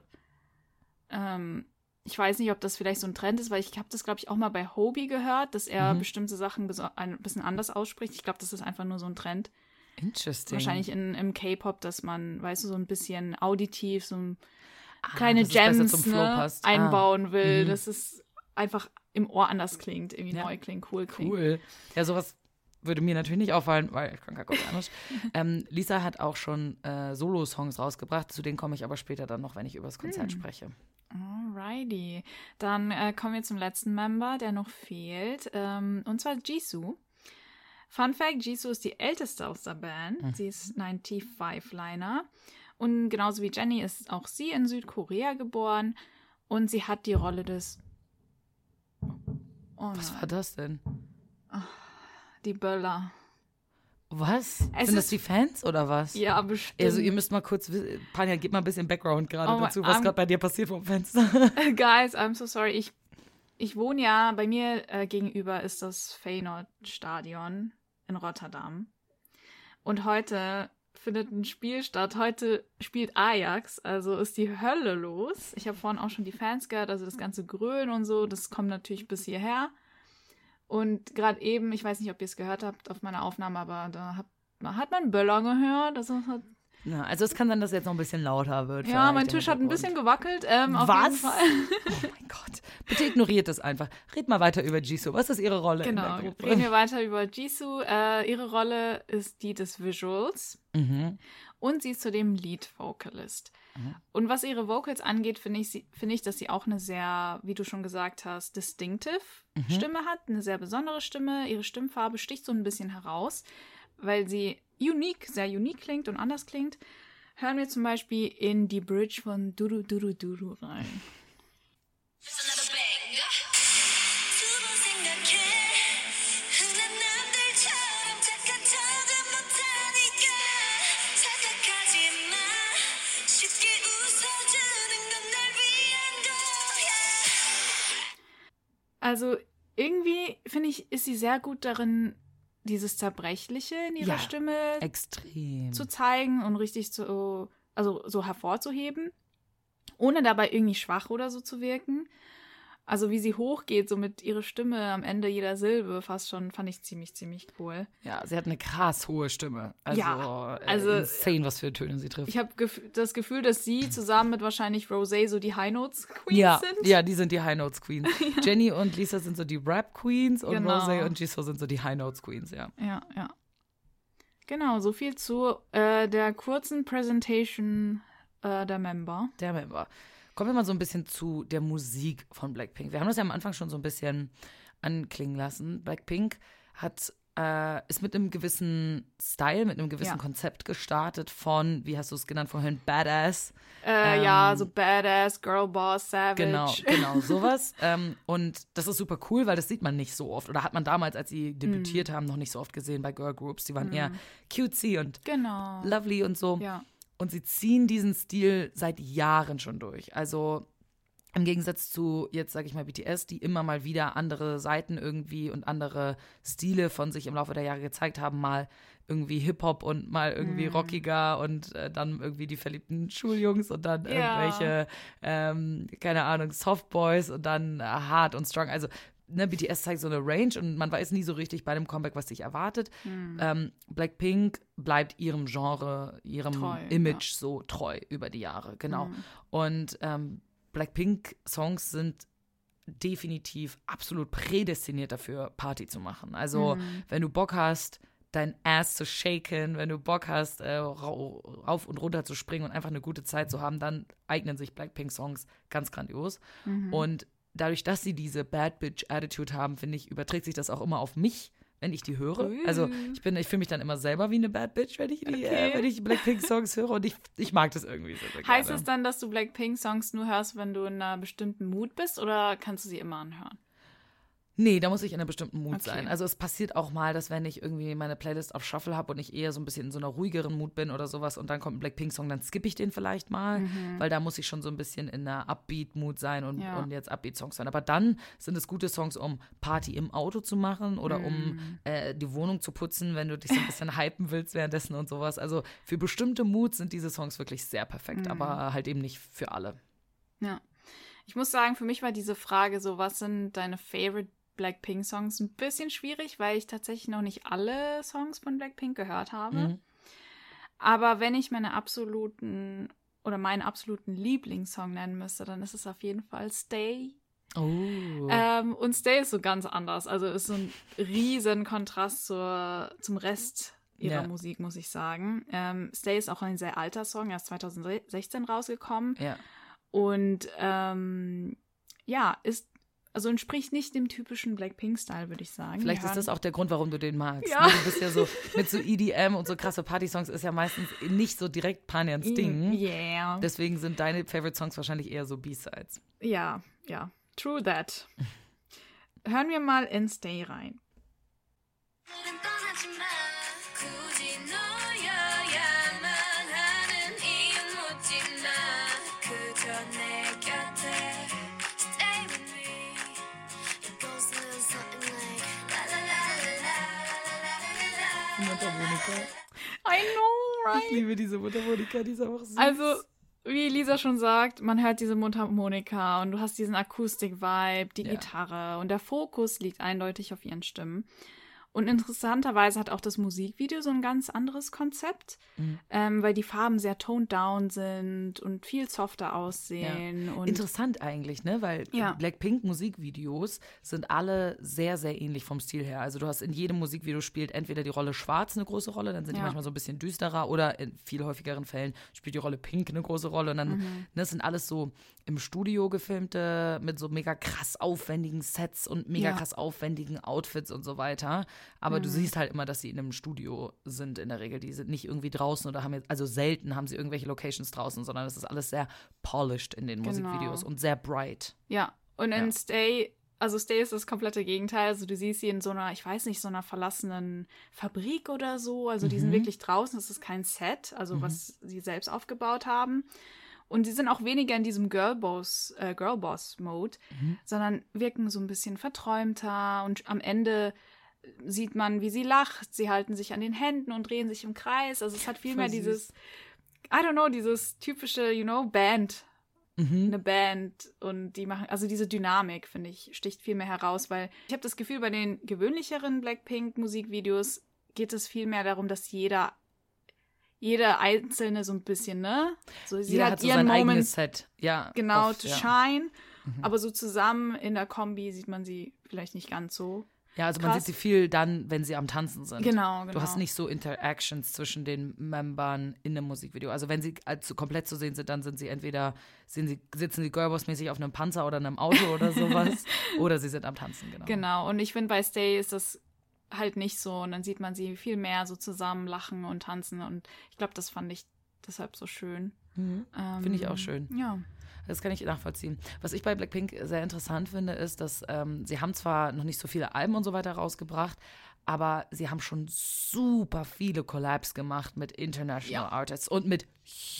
D: ähm, ich weiß nicht, ob das vielleicht so ein Trend ist, weil ich habe das, glaube ich, auch mal bei Hobie gehört, dass er
A: Mhm.
D: bestimmte Sachen ein bisschen anders ausspricht. Ich glaube, das ist einfach nur so ein Trend.
A: Interesting.
D: Wahrscheinlich in, im K-Pop, dass man, weißt du, so ein bisschen auditiv, so ein kleine
A: besser
D: Gems ne,
A: passt.
D: einbauen will,
A: Mhm.
D: dass es einfach im Ohr anders klingt, irgendwie
A: Ja.
D: neu klingt, cool
A: Ah,
D: klingt.
A: cool. Ja, sowas würde mir natürlich nicht auffallen, weil ich kann kein Koreanisch. ähm, Lisa hat auch schon äh, Solo-Songs rausgebracht, zu denen komme ich aber später dann noch, wenn ich über das Konzert
D: Hm.
A: spreche.
D: Alrighty. Dann äh, kommen wir zum letzten Member, der noch fehlt. Ähm, und zwar Jisoo. Fun Fact: Jisoo ist die älteste aus der Band. Sie ist 95-Liner. Und genauso wie Jenny ist auch sie in Südkorea geboren. Und sie hat die Rolle des. Oh
A: Was war das denn?
D: die Böller.
A: Was?
D: Es
A: Sind das die Fans oder was?
D: Ja, bestimmt.
A: Also ihr müsst mal kurz, Panja, gib mal ein bisschen Background gerade
D: Oh
A: dazu, was gerade bei dir passiert vom Fenster.
D: Guys, I'm so sorry. Ich, ich wohne ja, bei mir äh, gegenüber ist das Feyenoord-Stadion in Rotterdam. Und heute findet ein Spiel statt. Heute spielt Ajax, also ist die Hölle los. Ich habe vorhin auch schon die Fans gehört, also das ganze Grölen und so, das kommt natürlich bis hierher. Und gerade eben, ich weiß nicht, ob ihr es gehört habt auf meiner Aufnahme, aber da hat, man Böller gehört. Also hat
A: Ja, also es kann sein, dass jetzt noch ein bisschen lauter wird.
D: ja, mein Tisch hat ein bisschen gewackelt. Ähm, auf
A: Was?
D: Jeden Fall.
A: Oh mein Gott. Bitte ignoriert das einfach. Red mal weiter über Jisoo. Was ist ihre Rolle
D: Genau,
A: in der Gruppe?
D: reden wir weiter über Jisoo. Äh, ihre Rolle ist die des Visuals
A: Mhm.
D: und sie ist zudem Lead-Vocalist. Und was ihre Vocals angeht, finde ich, finde ich, dass sie auch eine sehr, wie du schon gesagt hast, distinctive Stimme hat, eine sehr besondere Stimme. Ihre Stimmfarbe sticht so ein bisschen heraus, weil sie unique, sehr unique klingt und anders klingt, hören wir zum Beispiel in die Bridge von Duru Duru Duru rein. Also irgendwie finde ich, ist sie sehr gut darin, dieses Zerbrechliche in ihrer
A: Ja,
D: Stimme
A: Extrem.
D: zu zeigen und richtig zu, also so hervorzuheben, ohne dabei irgendwie schwach oder so zu wirken. Also wie sie hochgeht, so mit ihrer Stimme am Ende jeder Silbe, fast schon, fand ich ziemlich, ziemlich cool.
A: Ja, sie hat eine krass hohe Stimme. Also,
D: Ja,
A: äh,
D: also-
A: insane, was für Töne sie trifft.
D: Ich habe gef das Gefühl, dass sie zusammen mit wahrscheinlich Rosé so die High Notes Queens
A: ja,
D: sind.
A: ja, die sind die High Notes Queens. Jenny und Lisa sind so die Rap Queens und
D: Genau.
A: Rosé und Jisoo sind so die High Notes Queens, ja.
D: Ja, ja. Genau, so viel zu äh, der kurzen Presentation äh, der Member.
A: Der Member. Kommen wir mal so ein bisschen zu der Musik von Blackpink. Wir haben das ja am Anfang schon so ein bisschen anklingen lassen. Blackpink hat, äh, ist mit einem gewissen Style, mit einem gewissen
D: Ja.
A: Konzept gestartet von, wie hast du es genannt vorhin, Badass.
D: Äh, ja, so Badass, Girlboss, Savage.
A: Ähm, Genau, genau, sowas. ähm, und das ist super cool, weil das sieht man nicht so oft. Oder hat man damals, als sie debütiert
D: Mm.
A: haben, noch nicht so oft gesehen bei Girl Groups. Die waren eher cutesy und
D: Genau.
A: lovely und so.
D: Ja.
A: Und sie ziehen diesen Stil seit Jahren schon durch. Also im Gegensatz zu jetzt, sage ich mal, BTS, die immer mal wieder andere Seiten irgendwie und andere Stile von sich im Laufe der Jahre gezeigt haben, mal irgendwie Hip-Hop und mal irgendwie rockiger und äh, dann irgendwie die verliebten Schuljungs und dann
D: Ja.
A: irgendwelche, ähm, keine Ahnung, Softboys und dann äh, hart und strong. Also ne, BTS zeigt so eine Range und man weiß nie so richtig bei dem Comeback, was sich erwartet. Ähm, Blackpink bleibt ihrem Genre, ihrem
D: Treu,
A: Image so treu über die Jahre, genau. Und ähm, Blackpink-Songs sind definitiv absolut prädestiniert dafür, Party zu machen. Also, wenn du Bock hast, dein Ass zu shaken, wenn du Bock hast, äh, rau- rauf und runter zu springen und einfach eine gute Zeit zu haben, dann eignen sich Blackpink-Songs ganz grandios. Und dadurch, dass sie diese Bad Bitch-Attitude haben, finde ich, überträgt sich das auch immer auf mich, wenn ich die höre. Also ich bin, ich fühle mich dann immer selber wie eine Bad Bitch, wenn ich die, äh,
D: Okay.
A: wenn ich Blackpink-Songs höre und ich, ich mag das irgendwie sehr
D: Heißt es dann, dass du Blackpink-Songs nur hörst, wenn du in einer bestimmten Mut bist oder kannst du sie immer anhören?
A: Nee, da muss ich in einem bestimmten Mut
D: Okay.
A: sein. Also es passiert auch mal, dass wenn ich irgendwie meine Playlist auf Shuffle habe und ich eher so ein bisschen in so einer ruhigeren Mut bin oder sowas und dann kommt ein Blackpink-Song, dann skippe ich den vielleicht mal, weil da muss ich schon so ein bisschen in einer Upbeat-Mut sein und,
D: Ja.
A: und jetzt Upbeat-Songs sein. Aber dann sind es gute Songs, um Party im Auto zu machen oder um äh, die Wohnung zu putzen, wenn du dich so ein bisschen hypen willst währenddessen und sowas. Also für bestimmte Moods sind diese Songs wirklich sehr perfekt, aber halt eben nicht für alle.
D: Ja. Ich muss sagen, für mich war diese Frage so, was sind deine favorite Blackpink-Songs ein bisschen schwierig, weil ich tatsächlich noch nicht alle Songs von Blackpink gehört habe.
A: Mhm.
D: Aber wenn ich meine absoluten oder meinen absoluten Lieblingssong nennen müsste, dann ist es auf jeden Fall Stay.
A: Oh.
D: Ähm, und Stay ist so ganz anders. Also ist so ein riesen Kontrast zur, zum Rest ihrer
A: Ja.
D: Musik, muss ich sagen. Ähm, Stay ist auch ein sehr alter Song, er ist 2016 rausgekommen.
A: ja.
D: Und ähm, ja, ist also entspricht nicht dem typischen Blackpink-Style, würde ich sagen.
A: Vielleicht ist das auch der Grund, warum du den magst.
D: Ja.
A: Ne? Du bist ja so mit so EDM und so krasse Party-Songs ist ja meistens nicht so direkt Panyans
D: hören-
A: Ding.
D: Yeah.
A: Deswegen sind deine Favorite Songs wahrscheinlich eher so B-Sides.
D: Ja, ja. True that. Hören wir mal in Stay rein. I know,
A: Ich liebe diese Mundharmonika, die ist einfach süß.
D: Also, wie Lisa schon sagt, man hört diese Mundharmonika und du hast diesen Akustik-Vibe, die
A: Ja.
D: Gitarre und der Fokus liegt eindeutig auf ihren Stimmen. Und interessanterweise hat auch das Musikvideo so ein ganz anderes Konzept,
A: Mhm.
D: ähm, weil die Farben sehr toned down sind und viel softer aussehen. Und
A: Interessant eigentlich, ne? Weil
D: Ja.
A: Blackpink Musikvideos sind alle sehr, sehr ähnlich vom Stil her. Also du hast in jedem Musikvideo spielt entweder die Rolle Schwarz eine große Rolle, dann sind die
D: Ja.
A: manchmal so ein bisschen düsterer oder in viel häufigeren Fällen spielt die Rolle Pink eine große Rolle. Und dann,
D: Mhm.
A: ne, das sind alles so im Studio gefilmte mit so mega krass aufwendigen Sets und mega
D: Ja.
A: krass aufwendigen Outfits und so weiter. Aber du siehst halt immer, dass sie in einem Studio sind in der Regel. Die sind nicht irgendwie draußen oder haben jetzt, also selten haben sie irgendwelche Locations draußen, sondern es ist alles sehr polished in den
D: Genau.
A: Musikvideos und sehr bright.
D: Ja, und in
A: Ja.
D: Stay, also Stay ist das komplette Gegenteil. Also du siehst sie in so einer, ich weiß nicht, so einer verlassenen Fabrik oder so. Also die sind
A: Mhm.
D: wirklich draußen, das ist kein Set, also was sie selbst aufgebaut haben. Und sie sind auch weniger in diesem Girlboss, äh, Girlboss-Mode,
A: Mhm.
D: sondern wirken so ein bisschen verträumter und am Ende sieht man, wie sie lacht. Sie halten sich an den Händen und drehen sich im Kreis. Also es hat viel
A: Voll
D: mehr
A: süß.
D: dieses, I don't know, dieses typische, you know, Band
A: Mhm.
D: eine Band und die machen, also diese Dynamik, finde ich, sticht viel mehr heraus, weil ich habe das Gefühl, bei den gewöhnlicheren Blackpink-Musikvideos geht es viel mehr darum, dass jeder, jeder Einzelne so ein bisschen, ne? So, sie
A: Jeder
D: hat,
A: hat so
D: ihren
A: sein
D: Moment,
A: eigenes Set. Ja,
D: genau,
A: oft,
D: to
A: ja.
D: shine,
A: Mhm.
D: aber so zusammen in der Kombi sieht man sie vielleicht nicht ganz so.
A: Ja, also man
D: krass.
A: sieht sie viel dann, wenn sie am Tanzen sind.
D: Genau, genau.
A: Du hast nicht so Interactions zwischen den Membern in einem Musikvideo. Also wenn sie also komplett zu sehen sind, dann sind sie entweder sind sie, sitzen sie Girlboss-mäßig auf einem Panzer oder einem Auto oder sowas. oder sie sind am Tanzen, genau.
D: Genau, und ich finde, bei Stay ist das halt nicht so. Und dann sieht man sie viel mehr so zusammen lachen und tanzen. Und ich glaube, das fand ich deshalb so schön.
A: Mhm.
D: Ähm,
A: Finde ich auch schön.
D: Ja.
A: Das kann ich nachvollziehen. Was ich bei Blackpink sehr interessant finde, ist, dass ähm, sie haben zwar noch nicht so viele Alben und so weiter rausgebracht, aber sie haben schon super viele Collabs gemacht mit International
D: Ja.
A: Artists und mit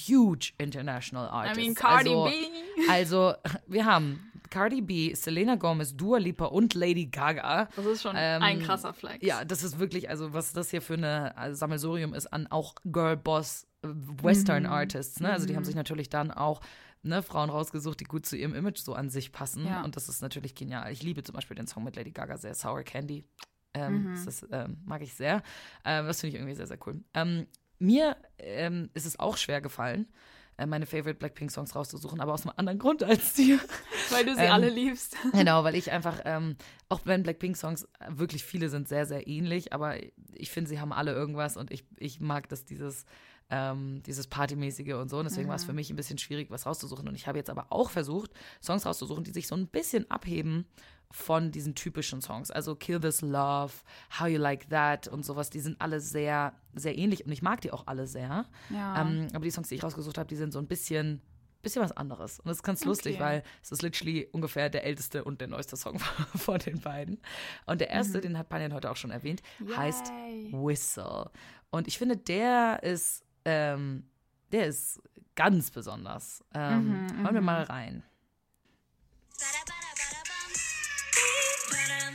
A: huge International
D: I
A: Artists.
D: mean, Cardi
A: also,
D: B.
A: Also, wir haben Cardi B, Selena Gomez, Dua Lipa und Lady Gaga.
D: Das ist schon
A: Ähm,
D: ein krasser Flex.
A: Ja, das ist wirklich, also was das hier für eine also Sammelsurium ist an auch Girl Boss äh, Western Artists. Ne? Also die haben sich natürlich dann auch ne, Frauen rausgesucht, die gut zu ihrem Image so an sich passen.
D: Ja.
A: Und das ist natürlich genial. Ich liebe zum Beispiel den Song mit Lady Gaga sehr, Sour Candy. Ähm, Das ist, ähm, mag ich sehr. Ähm, das finde ich irgendwie sehr, sehr cool. Ähm, mir ähm, ist es auch schwer gefallen, äh, meine Favorite Blackpink-Songs rauszusuchen, aber aus einem anderen Grund als dir.
D: Weil du sie
A: Ähm,
D: alle liebst.
A: Genau, weil ich einfach, auch wenn Blackpink-Songs wirklich viele sind sehr, sehr ähnlich, aber ich finde, sie haben alle irgendwas und ich, ich mag das, dieses, ähm, dieses Partymäßige und so. Und deswegen war es für mich ein bisschen schwierig, was rauszusuchen. Und ich habe jetzt aber auch versucht, Songs rauszusuchen, die sich so ein bisschen abheben von diesen typischen Songs. Also Kill This Love, How You Like That und sowas, die sind alle sehr, sehr ähnlich und ich mag die auch alle sehr.
D: Ja.
A: Ähm, aber die Songs, die ich rausgesucht habe, die sind so ein bisschen, bisschen was anderes. Und das ist ganz lustig,
D: Okay.
A: weil es ist literally ungefähr der älteste und der neueste Song von den beiden. Und der erste, den hat Panjan heute auch schon erwähnt, heißt
D: Yay.
A: Whistle. Und ich finde, der ist, ähm, der ist ganz besonders. Ähm,
D: Mhm,
A: hören wir mal rein.
B: Ba-da-ba-da-ba-da-bum. Ba-dum.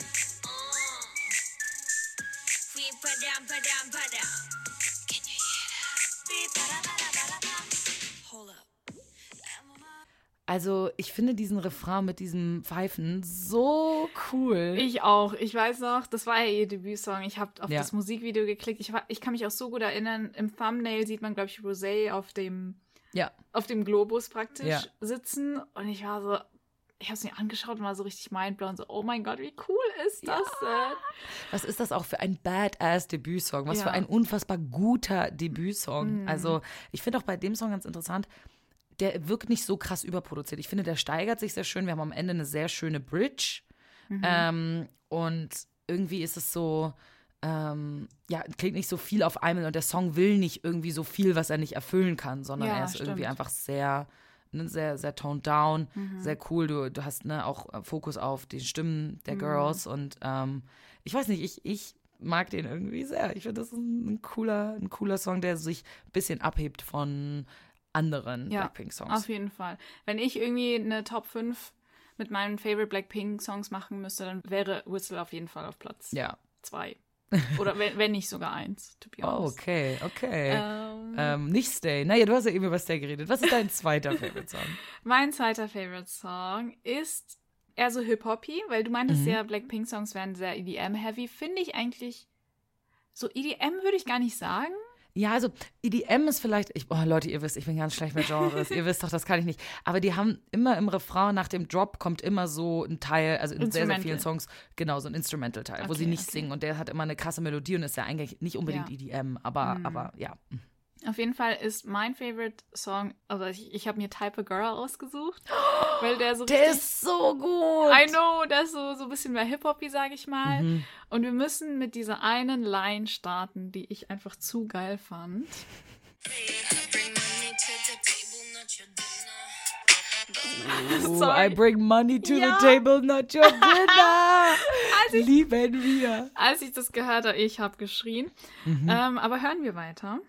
A: Also, ich finde diesen Refrain mit diesem Pfeifen so cool.
D: Ich auch. Ich weiß noch, das war ja ihr Debütsong. Ich habe auf
A: Ja.
D: das Musikvideo geklickt. Ich, ich kann mich auch so gut erinnern. Im Thumbnail sieht man, glaube ich, Rosé auf dem,
A: ja.
D: auf dem Globus praktisch
A: Ja.
D: sitzen. Und ich war so, ich habe es mir angeschaut und war so richtig mindblown. So, oh mein Gott, wie cool ist das denn?
A: Was ist das auch für ein badass Debütsong? Was
D: Ja.
A: für ein unfassbar guter Debütsong.
D: Mhm.
A: Also, ich finde auch bei dem Song ganz interessant, der wirkt nicht so krass überproduziert. Ich finde, der steigert sich sehr schön. Wir haben am Ende eine sehr schöne Bridge.
D: Mhm.
A: Ähm, und irgendwie ist es so, ähm, ja, klingt nicht so viel auf einmal und der Song will nicht irgendwie so viel, was er nicht erfüllen kann, sondern
D: Ja,
A: er ist irgendwie
D: stimmt.
A: einfach sehr, ne, sehr, sehr toned down,
D: Mhm.
A: sehr cool. Du, du hast ne, auch äh, Fokus auf die Stimmen der
D: Mhm.
A: Girls und ähm, ich weiß nicht, ich, ich mag den irgendwie sehr. Ich finde, das ist ein, ein cooler, ein cooler Song, der sich ein bisschen abhebt von anderen
D: Ja,
A: Blackpink-Songs.
D: Auf jeden Fall. Wenn ich irgendwie eine Top 5 mit meinen Favorite Blackpink-Songs machen müsste, dann wäre Whistle auf jeden Fall auf Platz
A: Ja.
D: 2. Oder wenn, wenn nicht sogar eins, to be
A: Oh,
D: honest.
A: okay, okay.
D: Ähm,
A: Ähm, nicht Stay. Naja, du hast ja eben über Stay geredet. Was ist dein zweiter Favorite-Song?
D: Mein zweiter Favorite Song ist eher so Hip-Hoppy, weil du meintest
A: Mhm.
D: ja, Blackpink-Songs wären sehr EDM-heavy. Finde ich eigentlich, so EDM würde ich gar nicht sagen.
A: Ja, also EDM ist vielleicht, ich, oh Leute, ihr wisst, ich bin ganz schlecht mit Genres. ihr wisst doch, das kann ich nicht. Aber die haben immer im Refrain nach dem Drop kommt immer so ein Teil, also in sehr, sehr vielen Songs, genau, so ein Instrumental-Teil, wo sie
D: Okay,
A: nicht
D: okay.
A: singen und der hat immer eine krasse Melodie und ist ja eigentlich nicht unbedingt
D: Ja.
A: EDM, aber,
D: Mhm.
A: aber ja.
D: Auf jeden Fall ist mein Favorite Song, also ich, ich habe mir Type a Girl ausgesucht, weil der so
A: Der
D: richtig,
A: ist so gut.
D: I know, der ist so, so ein bisschen mehr Hip-Hoppy, sage ich mal.
A: Mhm.
D: Und wir müssen mit dieser einen Line starten, die ich einfach zu geil fand.
B: Bring money to the table, not your dinner.
A: Ooh,
D: Sorry.
A: I bring money to
D: Ja.
A: the table, not your dinner.
D: Ich,
A: Lieben wir.
D: als ich das gehört habe, ich habe geschrien.
A: Mhm.
D: Ähm, aber hören wir weiter.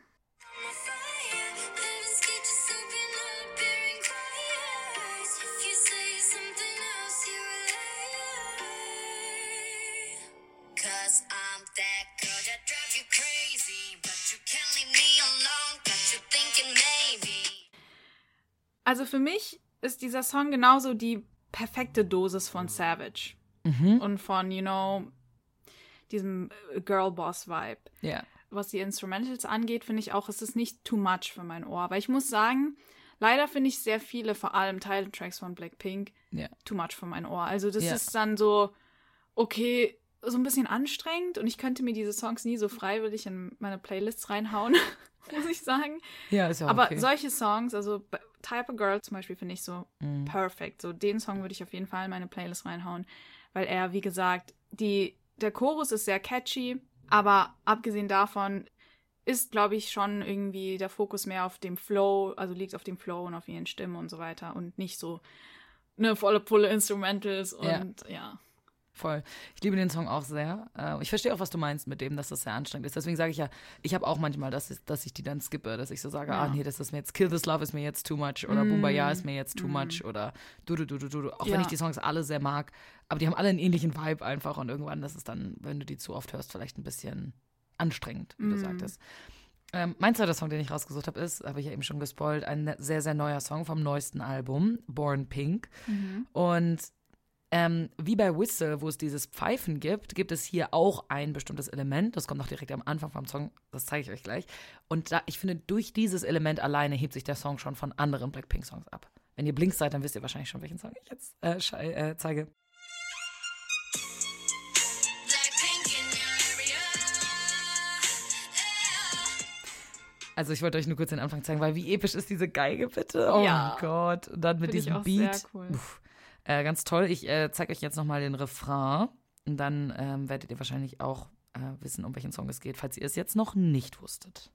D: Also für mich ist dieser Song genauso die perfekte Dosis von Savage
A: Mhm.
D: und von, you know, diesem äh, Girl-Boss-Vibe.
A: Ja.
D: was die Instrumentals angeht, finde ich auch, es ist nicht too much für mein Ohr. Weil ich muss sagen, leider finde ich sehr viele, vor allem Title-Tracks von Blackpink,
A: Ja.
D: too much für mein Ohr. Also das
A: Ja.
D: ist dann so, okay, so ein bisschen anstrengend und ich könnte mir diese Songs nie so freiwillig in meine Playlists reinhauen, muss ich sagen.
A: Ja, ist ja
D: Aber
A: okay.
D: solche Songs, also Type of Girl zum Beispiel, finde ich so
A: Mhm.
D: perfekt. So den Song würde ich auf jeden Fall in meine Playlist reinhauen, weil er, wie gesagt, die, der Chorus ist sehr catchy, aber abgesehen davon ist, glaube ich, schon irgendwie der Fokus mehr auf dem Flow, also liegt auf dem Flow und auf ihren Stimmen und so weiter und nicht so eine volle Pulle Instrumentals
A: Ja.
D: und ja.
A: Voll. Ich liebe den Song auch sehr. Äh, Ich verstehe auch, was du meinst mit dem, dass das sehr anstrengend ist. Deswegen sage ich ja, ich habe auch manchmal, dass ich, dass ich die dann skippe, dass ich so sage,
D: Ja.
A: ah nee, das ist mir jetzt Kill This Love ist mir jetzt too much oder
D: Mm.
A: Boombayah ist mir jetzt too
D: Mm.
A: much oder du du du du du. du. Auch
D: Ja.
A: wenn ich die Songs alle sehr mag, aber die haben alle einen ähnlichen Vibe einfach und irgendwann, das ist dann, wenn du die zu oft hörst, vielleicht ein bisschen anstrengend, wie du
D: Mm.
A: sagtest. Ähm, mein zweiter Song, den ich rausgesucht habe, ist, habe ich ja eben schon gespoilt, ein ne- sehr, sehr neuer Song vom neuesten Album, Born Pink. Und ähm, wie bei Whistle, wo es dieses Pfeifen gibt, gibt es hier auch ein bestimmtes Element. Das kommt auch direkt am Anfang vom Song. Das zeige ich euch gleich. Und da, ich finde, durch dieses Element alleine hebt sich der Song schon von anderen Blackpink-Songs ab. Wenn ihr Blinks seid, dann wisst ihr wahrscheinlich schon, welchen Song ich jetzt äh, äh, zeige. Also ich wollte euch nur kurz den Anfang zeigen, weil wie episch ist diese Geige bitte? Oh
D: Ja.
A: mein Gott. Und dann mit
D: Finde ich
A: diesem Beat.
D: sehr cool.
A: Uff. Äh, ganz toll. Ich äh, zeige euch jetzt nochmal den Refrain und dann ähm, werdet ihr wahrscheinlich auch äh, wissen, um welchen Song es geht, falls ihr es jetzt noch nicht wusstet.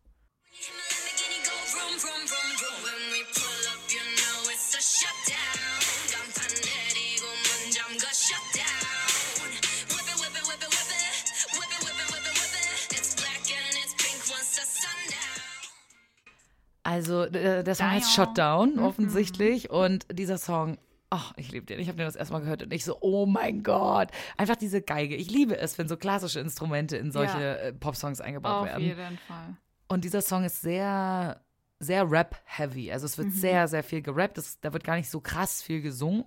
A: Also der äh, Song heißt Shutdown
D: mhm.
A: offensichtlich und dieser Song ach, ich liebe den. Ich habe den das erstmal gehört und ich so, oh mein Gott. Einfach diese Geige. Ich liebe es, wenn so klassische Instrumente in solche
D: Ja.
A: äh, Popsongs eingebaut
D: Auf
A: werden.
D: jeden Fall.
A: Und dieser Song ist sehr, sehr Rap-heavy. Also es wird sehr, sehr viel gerappt. Es, da wird gar nicht so krass viel gesungen.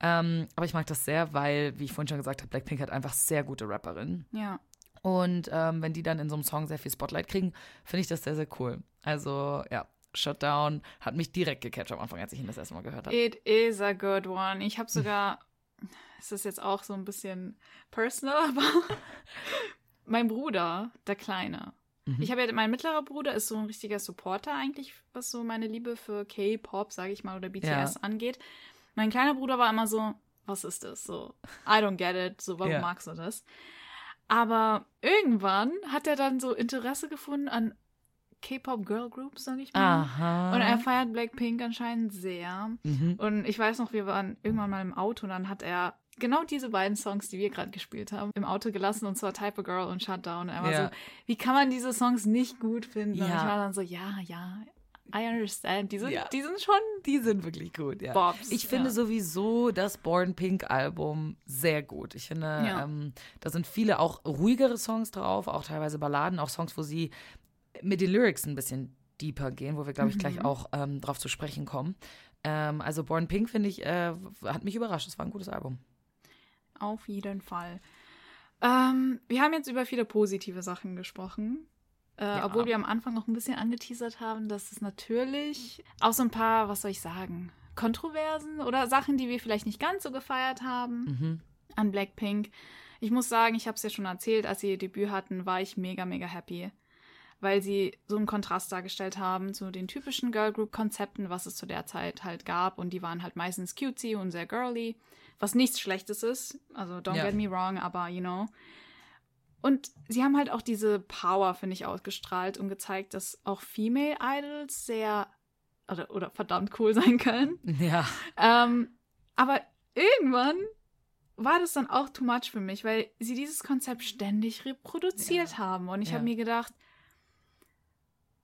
A: Ähm, aber ich mag das sehr, weil, wie ich vorhin schon gesagt habe, Blackpink hat einfach sehr gute Rapperinnen.
D: Ja.
A: Und ähm, wenn die dann in so einem Song sehr viel Spotlight kriegen, finde ich das sehr, sehr cool. Also ja, Shutdown hat mich direkt gecatcht am Anfang, als ich ihn das erste Mal gehört habe.
D: It is a good one. Ich habe sogar, es ist jetzt auch so ein bisschen personal, aber mein Bruder, der Kleine, Ich habe ja, mein mittlerer Bruder ist so ein richtiger Supporter eigentlich, was so meine Liebe für K-Pop, sage ich mal, oder BTS
A: Ja.
D: angeht. Mein kleiner Bruder war immer so, was ist das? So, I don't get it. So, warum
A: Ja.
D: magst du das? Aber irgendwann hat er dann so Interesse gefunden an K-Pop Girl Groups, sage ich mal.
A: Aha.
D: Und er feiert Blackpink anscheinend sehr.
A: mhm.
D: Und ich weiß noch, wir waren irgendwann mal im Auto und dann hat er genau diese beiden Songs, die wir gerade gespielt haben, im Auto gelassen und zwar Type of Girl und Shutdown. Und er war
A: Ja.
D: so, wie kann man diese Songs nicht gut finden? Und
A: Ja.
D: ich war dann so, ja, ja, I understand. Die sind,
A: Ja.
D: die sind schon
A: Die sind wirklich gut, ja.
D: Bobs.
A: Ich finde
D: ja.
A: sowieso das Born Pink Album sehr gut. Ich finde,
D: Ja.
A: ähm, da sind viele auch ruhigere Songs drauf, auch teilweise Balladen, auch Songs, wo sie mit den Lyrics ein bisschen deeper gehen, wo wir, glaube ich, gleich
D: Mhm.
A: auch ähm, drauf zu sprechen kommen. Ähm, also Born Pink, finde ich, äh, hat mich überrascht. Es war ein gutes Album.
D: Auf jeden Fall. Ähm, wir haben jetzt über viele positive Sachen gesprochen. Äh,
A: Ja.
D: Obwohl wir am Anfang noch ein bisschen angeteasert haben, dass es natürlich auch so ein paar, was soll ich sagen, Kontroversen oder Sachen, die wir vielleicht nicht ganz so gefeiert haben
A: Mhm.
D: an Blackpink. Ich muss sagen, ich habe es ja schon erzählt, als sie ihr Debüt hatten, war ich mega, mega happy. Weil sie so einen Kontrast dargestellt haben zu den typischen Girl Group Konzepten, was es zu der Zeit halt gab. Und die waren halt meistens cutesy und sehr girly, was nichts Schlechtes ist. Also don't
A: Ja.
D: get me wrong, aber you know. Und sie haben halt auch diese Power, finde ich, ausgestrahlt und gezeigt, dass auch Female Idols sehr oder, oder verdammt cool sein können.
A: Ja.
D: Ähm, aber irgendwann war das dann auch too much für mich, weil sie dieses Konzept ständig reproduziert haben. Und ich
A: Ja.
D: habe mir gedacht,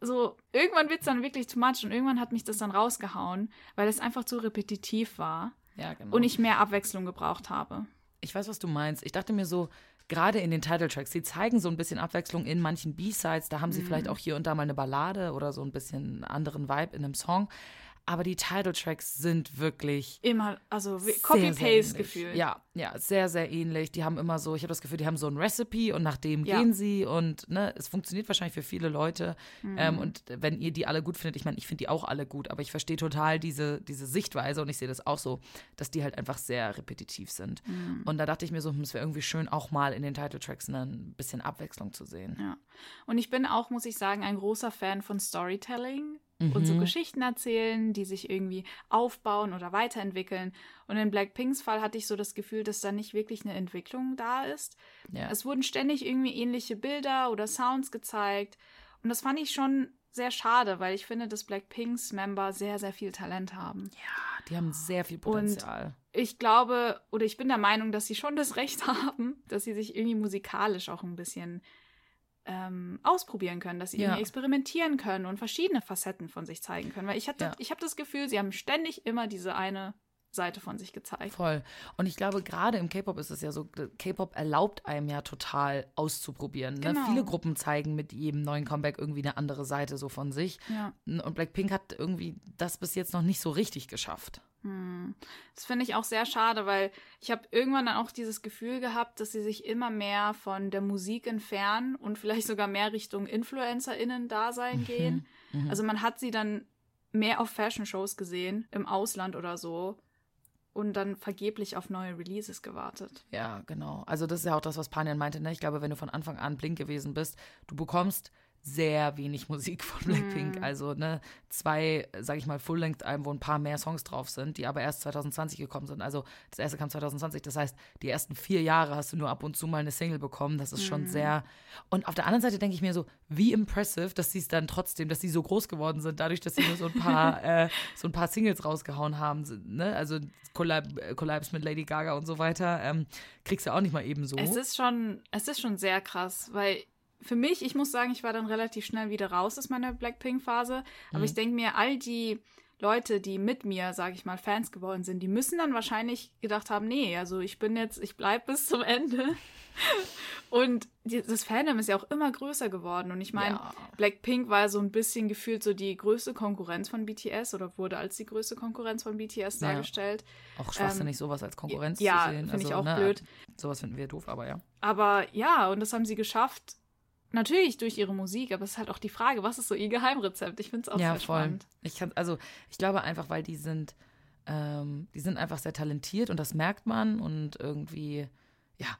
D: so, irgendwann wird es dann wirklich too much und irgendwann hat mich das dann rausgehauen, weil es einfach zu repetitiv war
A: Ja, genau.
D: und ich mehr Abwechslung gebraucht habe.
A: Ich weiß, was du meinst. Ich dachte mir so, gerade in den Titeltracks, sie zeigen so ein bisschen Abwechslung in manchen B-Sides. Da haben sie vielleicht auch hier und da mal eine Ballade oder so ein bisschen anderen Vibe in einem Song. Aber die Titeltracks sind wirklich
D: Immer, also
A: sehr, sehr
D: Copy-Paste
A: ähnlich.
D: gefühlt.
A: Ja, ja, sehr, sehr ähnlich. Die haben immer so, ich habe das Gefühl, die haben so ein Recipe und nach dem
D: Ja.
A: gehen sie und ne, es funktioniert wahrscheinlich für viele Leute.
D: Mhm.
A: Ähm, und wenn ihr die alle gut findet, ich meine, ich finde die auch alle gut, aber ich verstehe total diese, diese Sichtweise und ich sehe das auch so, dass die halt einfach sehr repetitiv sind.
D: Mhm.
A: Und da dachte ich mir so, hm, es wäre irgendwie schön, auch mal in den Titeltracks ne, ein bisschen Abwechslung zu sehen.
D: Ja. Und ich bin auch, muss ich sagen, ein großer Fan von Storytelling und so
A: Mhm.
D: Geschichten erzählen, die sich irgendwie aufbauen oder weiterentwickeln. Und in Blackpinks Fall hatte ich so das Gefühl, dass da nicht wirklich eine Entwicklung da ist.
A: Ja.
D: Es wurden ständig irgendwie ähnliche Bilder oder Sounds gezeigt. Und das fand ich schon sehr schade, weil ich finde, dass Blackpinks Member sehr, sehr viel Talent haben.
A: ja, die haben sehr viel Potenzial.
D: Ich glaube, oder ich bin der Meinung, dass sie schon das Recht haben, dass sie sich irgendwie musikalisch auch ein bisschen ähm, ausprobieren können, dass sie
A: Ja.
D: experimentieren können und verschiedene Facetten von sich zeigen können. Weil ich hatte,
A: Ja.
D: ich habe das Gefühl, sie haben ständig immer diese eine Seite von sich gezeigt.
A: Voll. Und ich glaube, gerade im K-Pop ist es ja so, K-Pop erlaubt einem ja total auszuprobieren. Ne?
D: Genau.
A: Viele Gruppen zeigen mit jedem neuen Comeback irgendwie eine andere Seite so von sich.
D: Ja.
A: Und Blackpink hat irgendwie das bis jetzt noch nicht so richtig geschafft.
D: Hm. Das finde ich auch sehr schade, weil ich habe irgendwann dann auch dieses Gefühl gehabt, dass sie sich immer mehr von der Musik entfernen und vielleicht sogar mehr Richtung InfluencerInnen-Dasein gehen.
A: Mhm.
D: Also man hat sie dann mehr auf Fashion-Shows gesehen, im Ausland oder so, und dann vergeblich auf neue Releases gewartet.
A: Ja, genau. Also das ist ja auch das, was Panjan meinte. Ne? Ich glaube, wenn du von Anfang an Blink gewesen bist, du bekommst sehr wenig Musik von Blackpink.
D: Mhm.
A: Also ne, zwei, sag ich mal, Full-Length-Alben, wo ein paar mehr Songs drauf sind, die aber erst 2020 gekommen sind. Also das erste kam 2020. Das heißt, die ersten vier Jahre hast du nur ab und zu mal eine Single bekommen. Das ist schon
D: Mhm.
A: sehr. Und auf der anderen Seite denke ich mir so, wie impressive, dass sie es dann trotzdem, dass sie so groß geworden sind, dadurch, dass sie nur so ein paar, äh, so ein paar Singles rausgehauen haben. Ne? Also Collab, äh, Collabs mit Lady Gaga und so weiter. Ähm, kriegst du auch nicht mal eben so.
D: Es ist schon, es ist schon sehr krass, weil für mich, ich muss sagen, ich war dann relativ schnell wieder raus aus meiner Blackpink-Phase. Aber
A: Mhm.
D: ich denke mir, all die Leute, die mit mir, sage ich mal, Fans geworden sind, die müssen dann wahrscheinlich gedacht haben, nee, also ich bin jetzt, ich bleib bis zum Ende. Und die, das Fandom ist ja auch immer größer geworden. Und ich meine,
A: Ja.
D: Blackpink war so ein bisschen gefühlt so die größte Konkurrenz von BTS oder wurde als die größte Konkurrenz von BTS
A: Ja.
D: dargestellt.
A: Auch schwachsinnig, sowas als Konkurrenz
D: Ähm, ja,
A: zu sehen.
D: finde ich
A: Also,
D: auch
A: ne,
D: blöd.
A: Sowas finden wir doof, aber ja.
D: Aber ja, und das haben sie geschafft. Natürlich durch ihre Musik, aber es ist halt auch die Frage, was ist so ihr Geheimrezept? Ich finde es auch
A: ja,
D: sehr
A: voll.
D: spannend.
A: Ich kann, also ich glaube einfach, weil die sind, ähm, die sind einfach sehr talentiert und das merkt man und irgendwie, ja,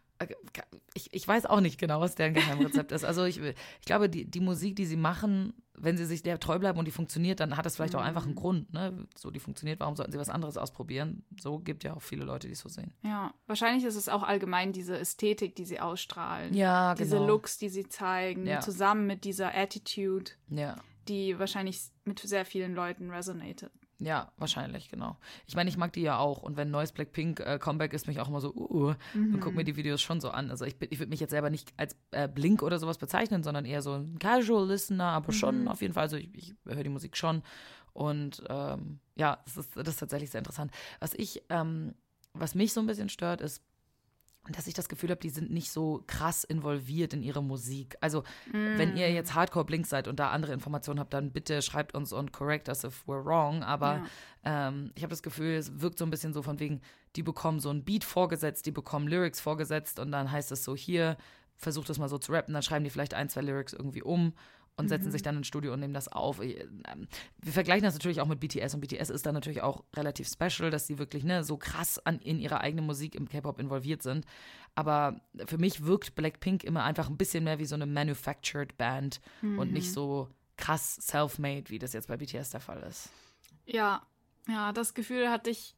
A: ich, ich weiß auch nicht genau, was deren Geheimrezept ist. Also ich, ich glaube, die, die Musik, die sie machen, wenn sie sich der treu bleiben und die funktioniert, dann hat das vielleicht auch einfach einen Grund. Ne? So, die funktioniert, warum sollten sie was anderes ausprobieren? So gibt ja auch viele Leute, die es so sehen.
D: Ja, wahrscheinlich ist es auch allgemein diese Ästhetik, die sie ausstrahlen.
A: Ja,
D: Diese
A: genau.
D: Looks, die sie zeigen,
A: Ja.
D: zusammen mit dieser Attitude,
A: Ja.
D: die wahrscheinlich mit sehr vielen Leuten resonated.
A: Ja, wahrscheinlich, genau. Ich meine, ich mag die ja auch. Und wenn neues Blackpink äh, Comeback ist, mich auch immer so, uh, und guck mir die Videos schon so an. Also ich, ich würde mich jetzt selber nicht als äh, Blink oder sowas bezeichnen, sondern eher so ein Casual Listener, aber schon auf jeden Fall. Also ich, ich höre die Musik schon. Und ähm, ja, das ist, das ist tatsächlich sehr interessant. Was ich, ähm, was mich so ein bisschen stört, ist, dass ich das Gefühl habe, die sind nicht so krass involviert in ihre Musik. Also, wenn ihr jetzt Hardcore Blink seid und da andere Informationen habt, dann bitte schreibt uns und correct us if we're wrong. Aber ähm, ich habe das Gefühl, es wirkt so ein bisschen so von wegen, die bekommen so ein Beat vorgesetzt, die bekommen Lyrics vorgesetzt und dann heißt es so, hier, versucht das mal so zu rappen, dann schreiben die vielleicht ein, zwei Lyrics irgendwie um und setzen sich dann ins Studio und nehmen das auf. Ich, ähm, Wir vergleichen das natürlich auch mit BTS und BTS ist dann natürlich auch relativ special, dass sie wirklich ne, so krass an, in ihre eigene Musik im K-Pop involviert sind. Aber für mich wirkt Blackpink immer einfach ein bisschen mehr wie so eine manufactured Band und nicht so krass self-made, wie das jetzt bei BTS der Fall ist.
D: Ja, ja, das Gefühl hatte ich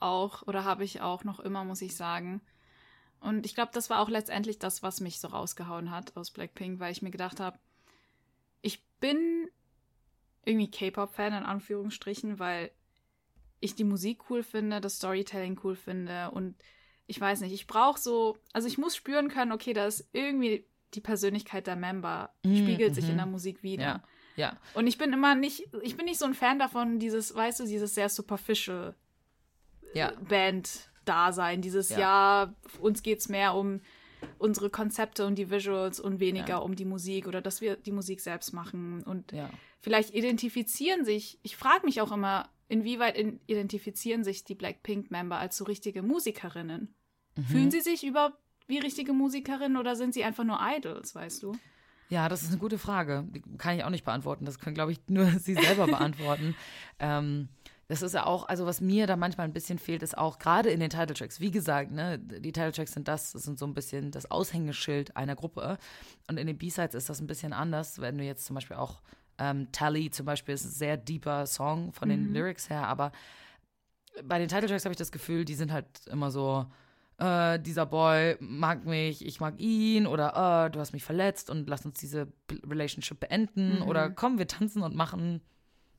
D: auch oder habe ich auch noch immer, muss ich sagen. Und ich glaube, das war auch letztendlich das, was mich so rausgehauen hat aus Blackpink, weil ich mir gedacht habe, bin irgendwie K-Pop-Fan in Anführungsstrichen, weil ich die Musik cool finde, das Storytelling cool finde und ich weiß nicht, ich brauche so, also ich muss spüren können, okay, da ist irgendwie die Persönlichkeit der Member
A: Mm,
D: spiegelt sich in
A: mhm.
D: der Musik wieder.
A: Ja, ja.
D: Und ich bin immer nicht, ich bin nicht so ein Fan davon, dieses, weißt du, dieses sehr superficial
A: Ja.
D: Band-Dasein, dieses
A: Ja.
D: ja. uns geht's mehr um unsere Konzepte und die Visuals und weniger
A: Ja.
D: um die Musik oder dass wir die Musik selbst machen. Und
A: Ja.
D: vielleicht identifizieren sich, ich frage mich auch immer, inwieweit in, identifizieren sich die Blackpink-Member als so richtige Musikerinnen?
A: Mhm.
D: Fühlen sie sich überhaupt wie richtige Musikerinnen oder sind sie einfach nur Idols, weißt du?
A: Ja, das ist eine gute Frage. Die kann ich auch nicht beantworten. Das können, glaube ich, nur Sie selber beantworten. ähm, das ist ja auch, also was mir da manchmal ein bisschen fehlt, ist auch gerade in den Titeltracks. Wie gesagt, ne, die Titeltracks sind das, das sind so ein bisschen das Aushängeschild einer Gruppe. Und in den B-Sides ist das ein bisschen anders. Wenn du jetzt zum Beispiel auch ähm, Tally zum Beispiel ist ein sehr deeper Song von den Lyrics her, aber bei den Titeltracks habe ich das Gefühl, die sind halt immer so, äh, dieser Boy mag mich, ich mag ihn oder äh, du hast mich verletzt und lass uns diese Relationship beenden oder komm, wir tanzen und machen,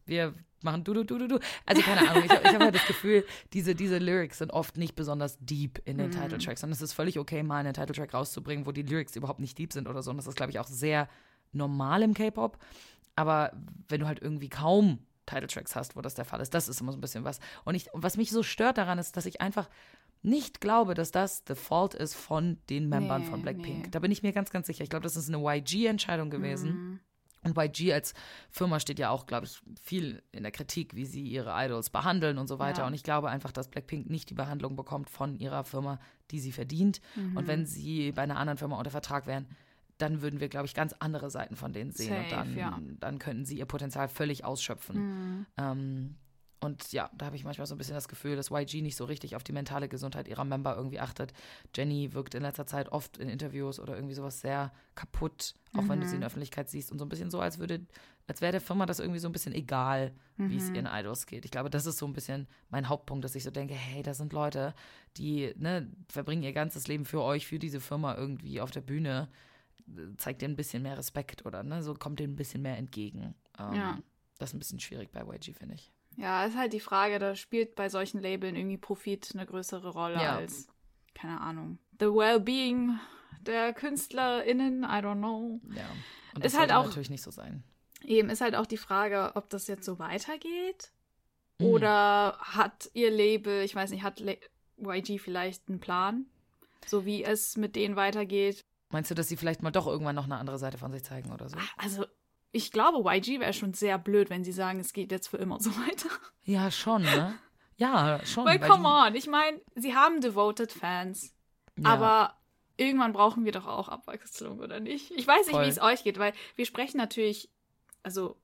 A: wir machen du, du, du, du, du. Also keine Ahnung, ich, hab- habe halt das Gefühl, diese, diese Lyrics sind oft nicht besonders deep in den Titeltracks und es ist völlig okay, mal einen Titeltrack rauszubringen, wo die Lyrics überhaupt nicht deep sind oder so und das ist, glaube ich, auch sehr normal im K-Pop, aber wenn du halt irgendwie kaum Titeltracks hast, wo das der Fall ist, das ist immer so ein bisschen was. Und, ich, und was mich so stört daran ist, dass ich einfach nicht glaube, dass das the fault ist von den Membern
D: Nee,
A: von Blackpink.
D: nee.
A: Da bin ich mir ganz, ganz sicher. Ich glaube, das ist eine YG-Entscheidung gewesen. Und YG als Firma steht ja auch, glaube ich, viel in der Kritik, wie sie ihre Idols behandeln und so weiter.
D: Ja.
A: Und ich glaube einfach, dass Blackpink nicht die Behandlung bekommt von ihrer Firma, die sie verdient. Und wenn sie bei einer anderen Firma unter Vertrag wären, dann würden wir, glaube ich, ganz andere Seiten von denen sehen. und
D: Safe,
A: dann,
D: ja. Mhm.
A: dann könnten sie ihr Potenzial völlig ausschöpfen. Ähm, und ja, da habe ich manchmal so ein bisschen das Gefühl, dass YG nicht so richtig auf die mentale Gesundheit ihrer Member irgendwie achtet. Jenny wirkt in letzter Zeit oft in Interviews oder irgendwie sowas sehr kaputt, auch wenn du sie in der Öffentlichkeit siehst und so ein bisschen so, als würde, als wäre der Firma das irgendwie so ein bisschen egal, wie es ihren Idols geht. Ich glaube, das ist so ein bisschen mein Hauptpunkt, dass ich so denke, hey, da sind Leute, die ne, verbringen ihr ganzes Leben für euch, für diese Firma irgendwie auf der Bühne. Zeigt denen ein bisschen mehr Respekt oder ne, so kommt denen ein bisschen mehr entgegen. Ähm,
D: Ja.
A: Das ist ein bisschen schwierig bei YG, finde ich.
D: Ja, ist halt die Frage, da spielt bei solchen Labeln irgendwie Profit eine größere Rolle
A: Ja.
D: als, keine Ahnung, the well-being der KünstlerInnen, I don't know.
A: Ja. Und
D: Ist
A: das
D: halt
A: sollte
D: auch-
A: natürlich nicht so sein.
D: Eben ist halt auch die Frage, ob das jetzt so weitergeht
A: Mhm.
D: oder hat ihr Label, ich weiß nicht, hat Le YG vielleicht einen Plan, so wie es mit denen weitergeht.
A: Meinst du, dass sie vielleicht mal doch irgendwann noch eine andere Seite von sich zeigen oder so?
D: Also, ich glaube, YG wäre schon sehr blöd, wenn sie sagen, es geht jetzt für immer so weiter.
A: Ja, schon, ne? Ja, schon.
D: Weil, come on, ich meine, sie haben devoted Fans,
A: Ja.
D: aber irgendwann brauchen wir doch auch Abwechslung, oder nicht? Ich weiß nicht, wie es euch geht, weil wir sprechen natürlich, also,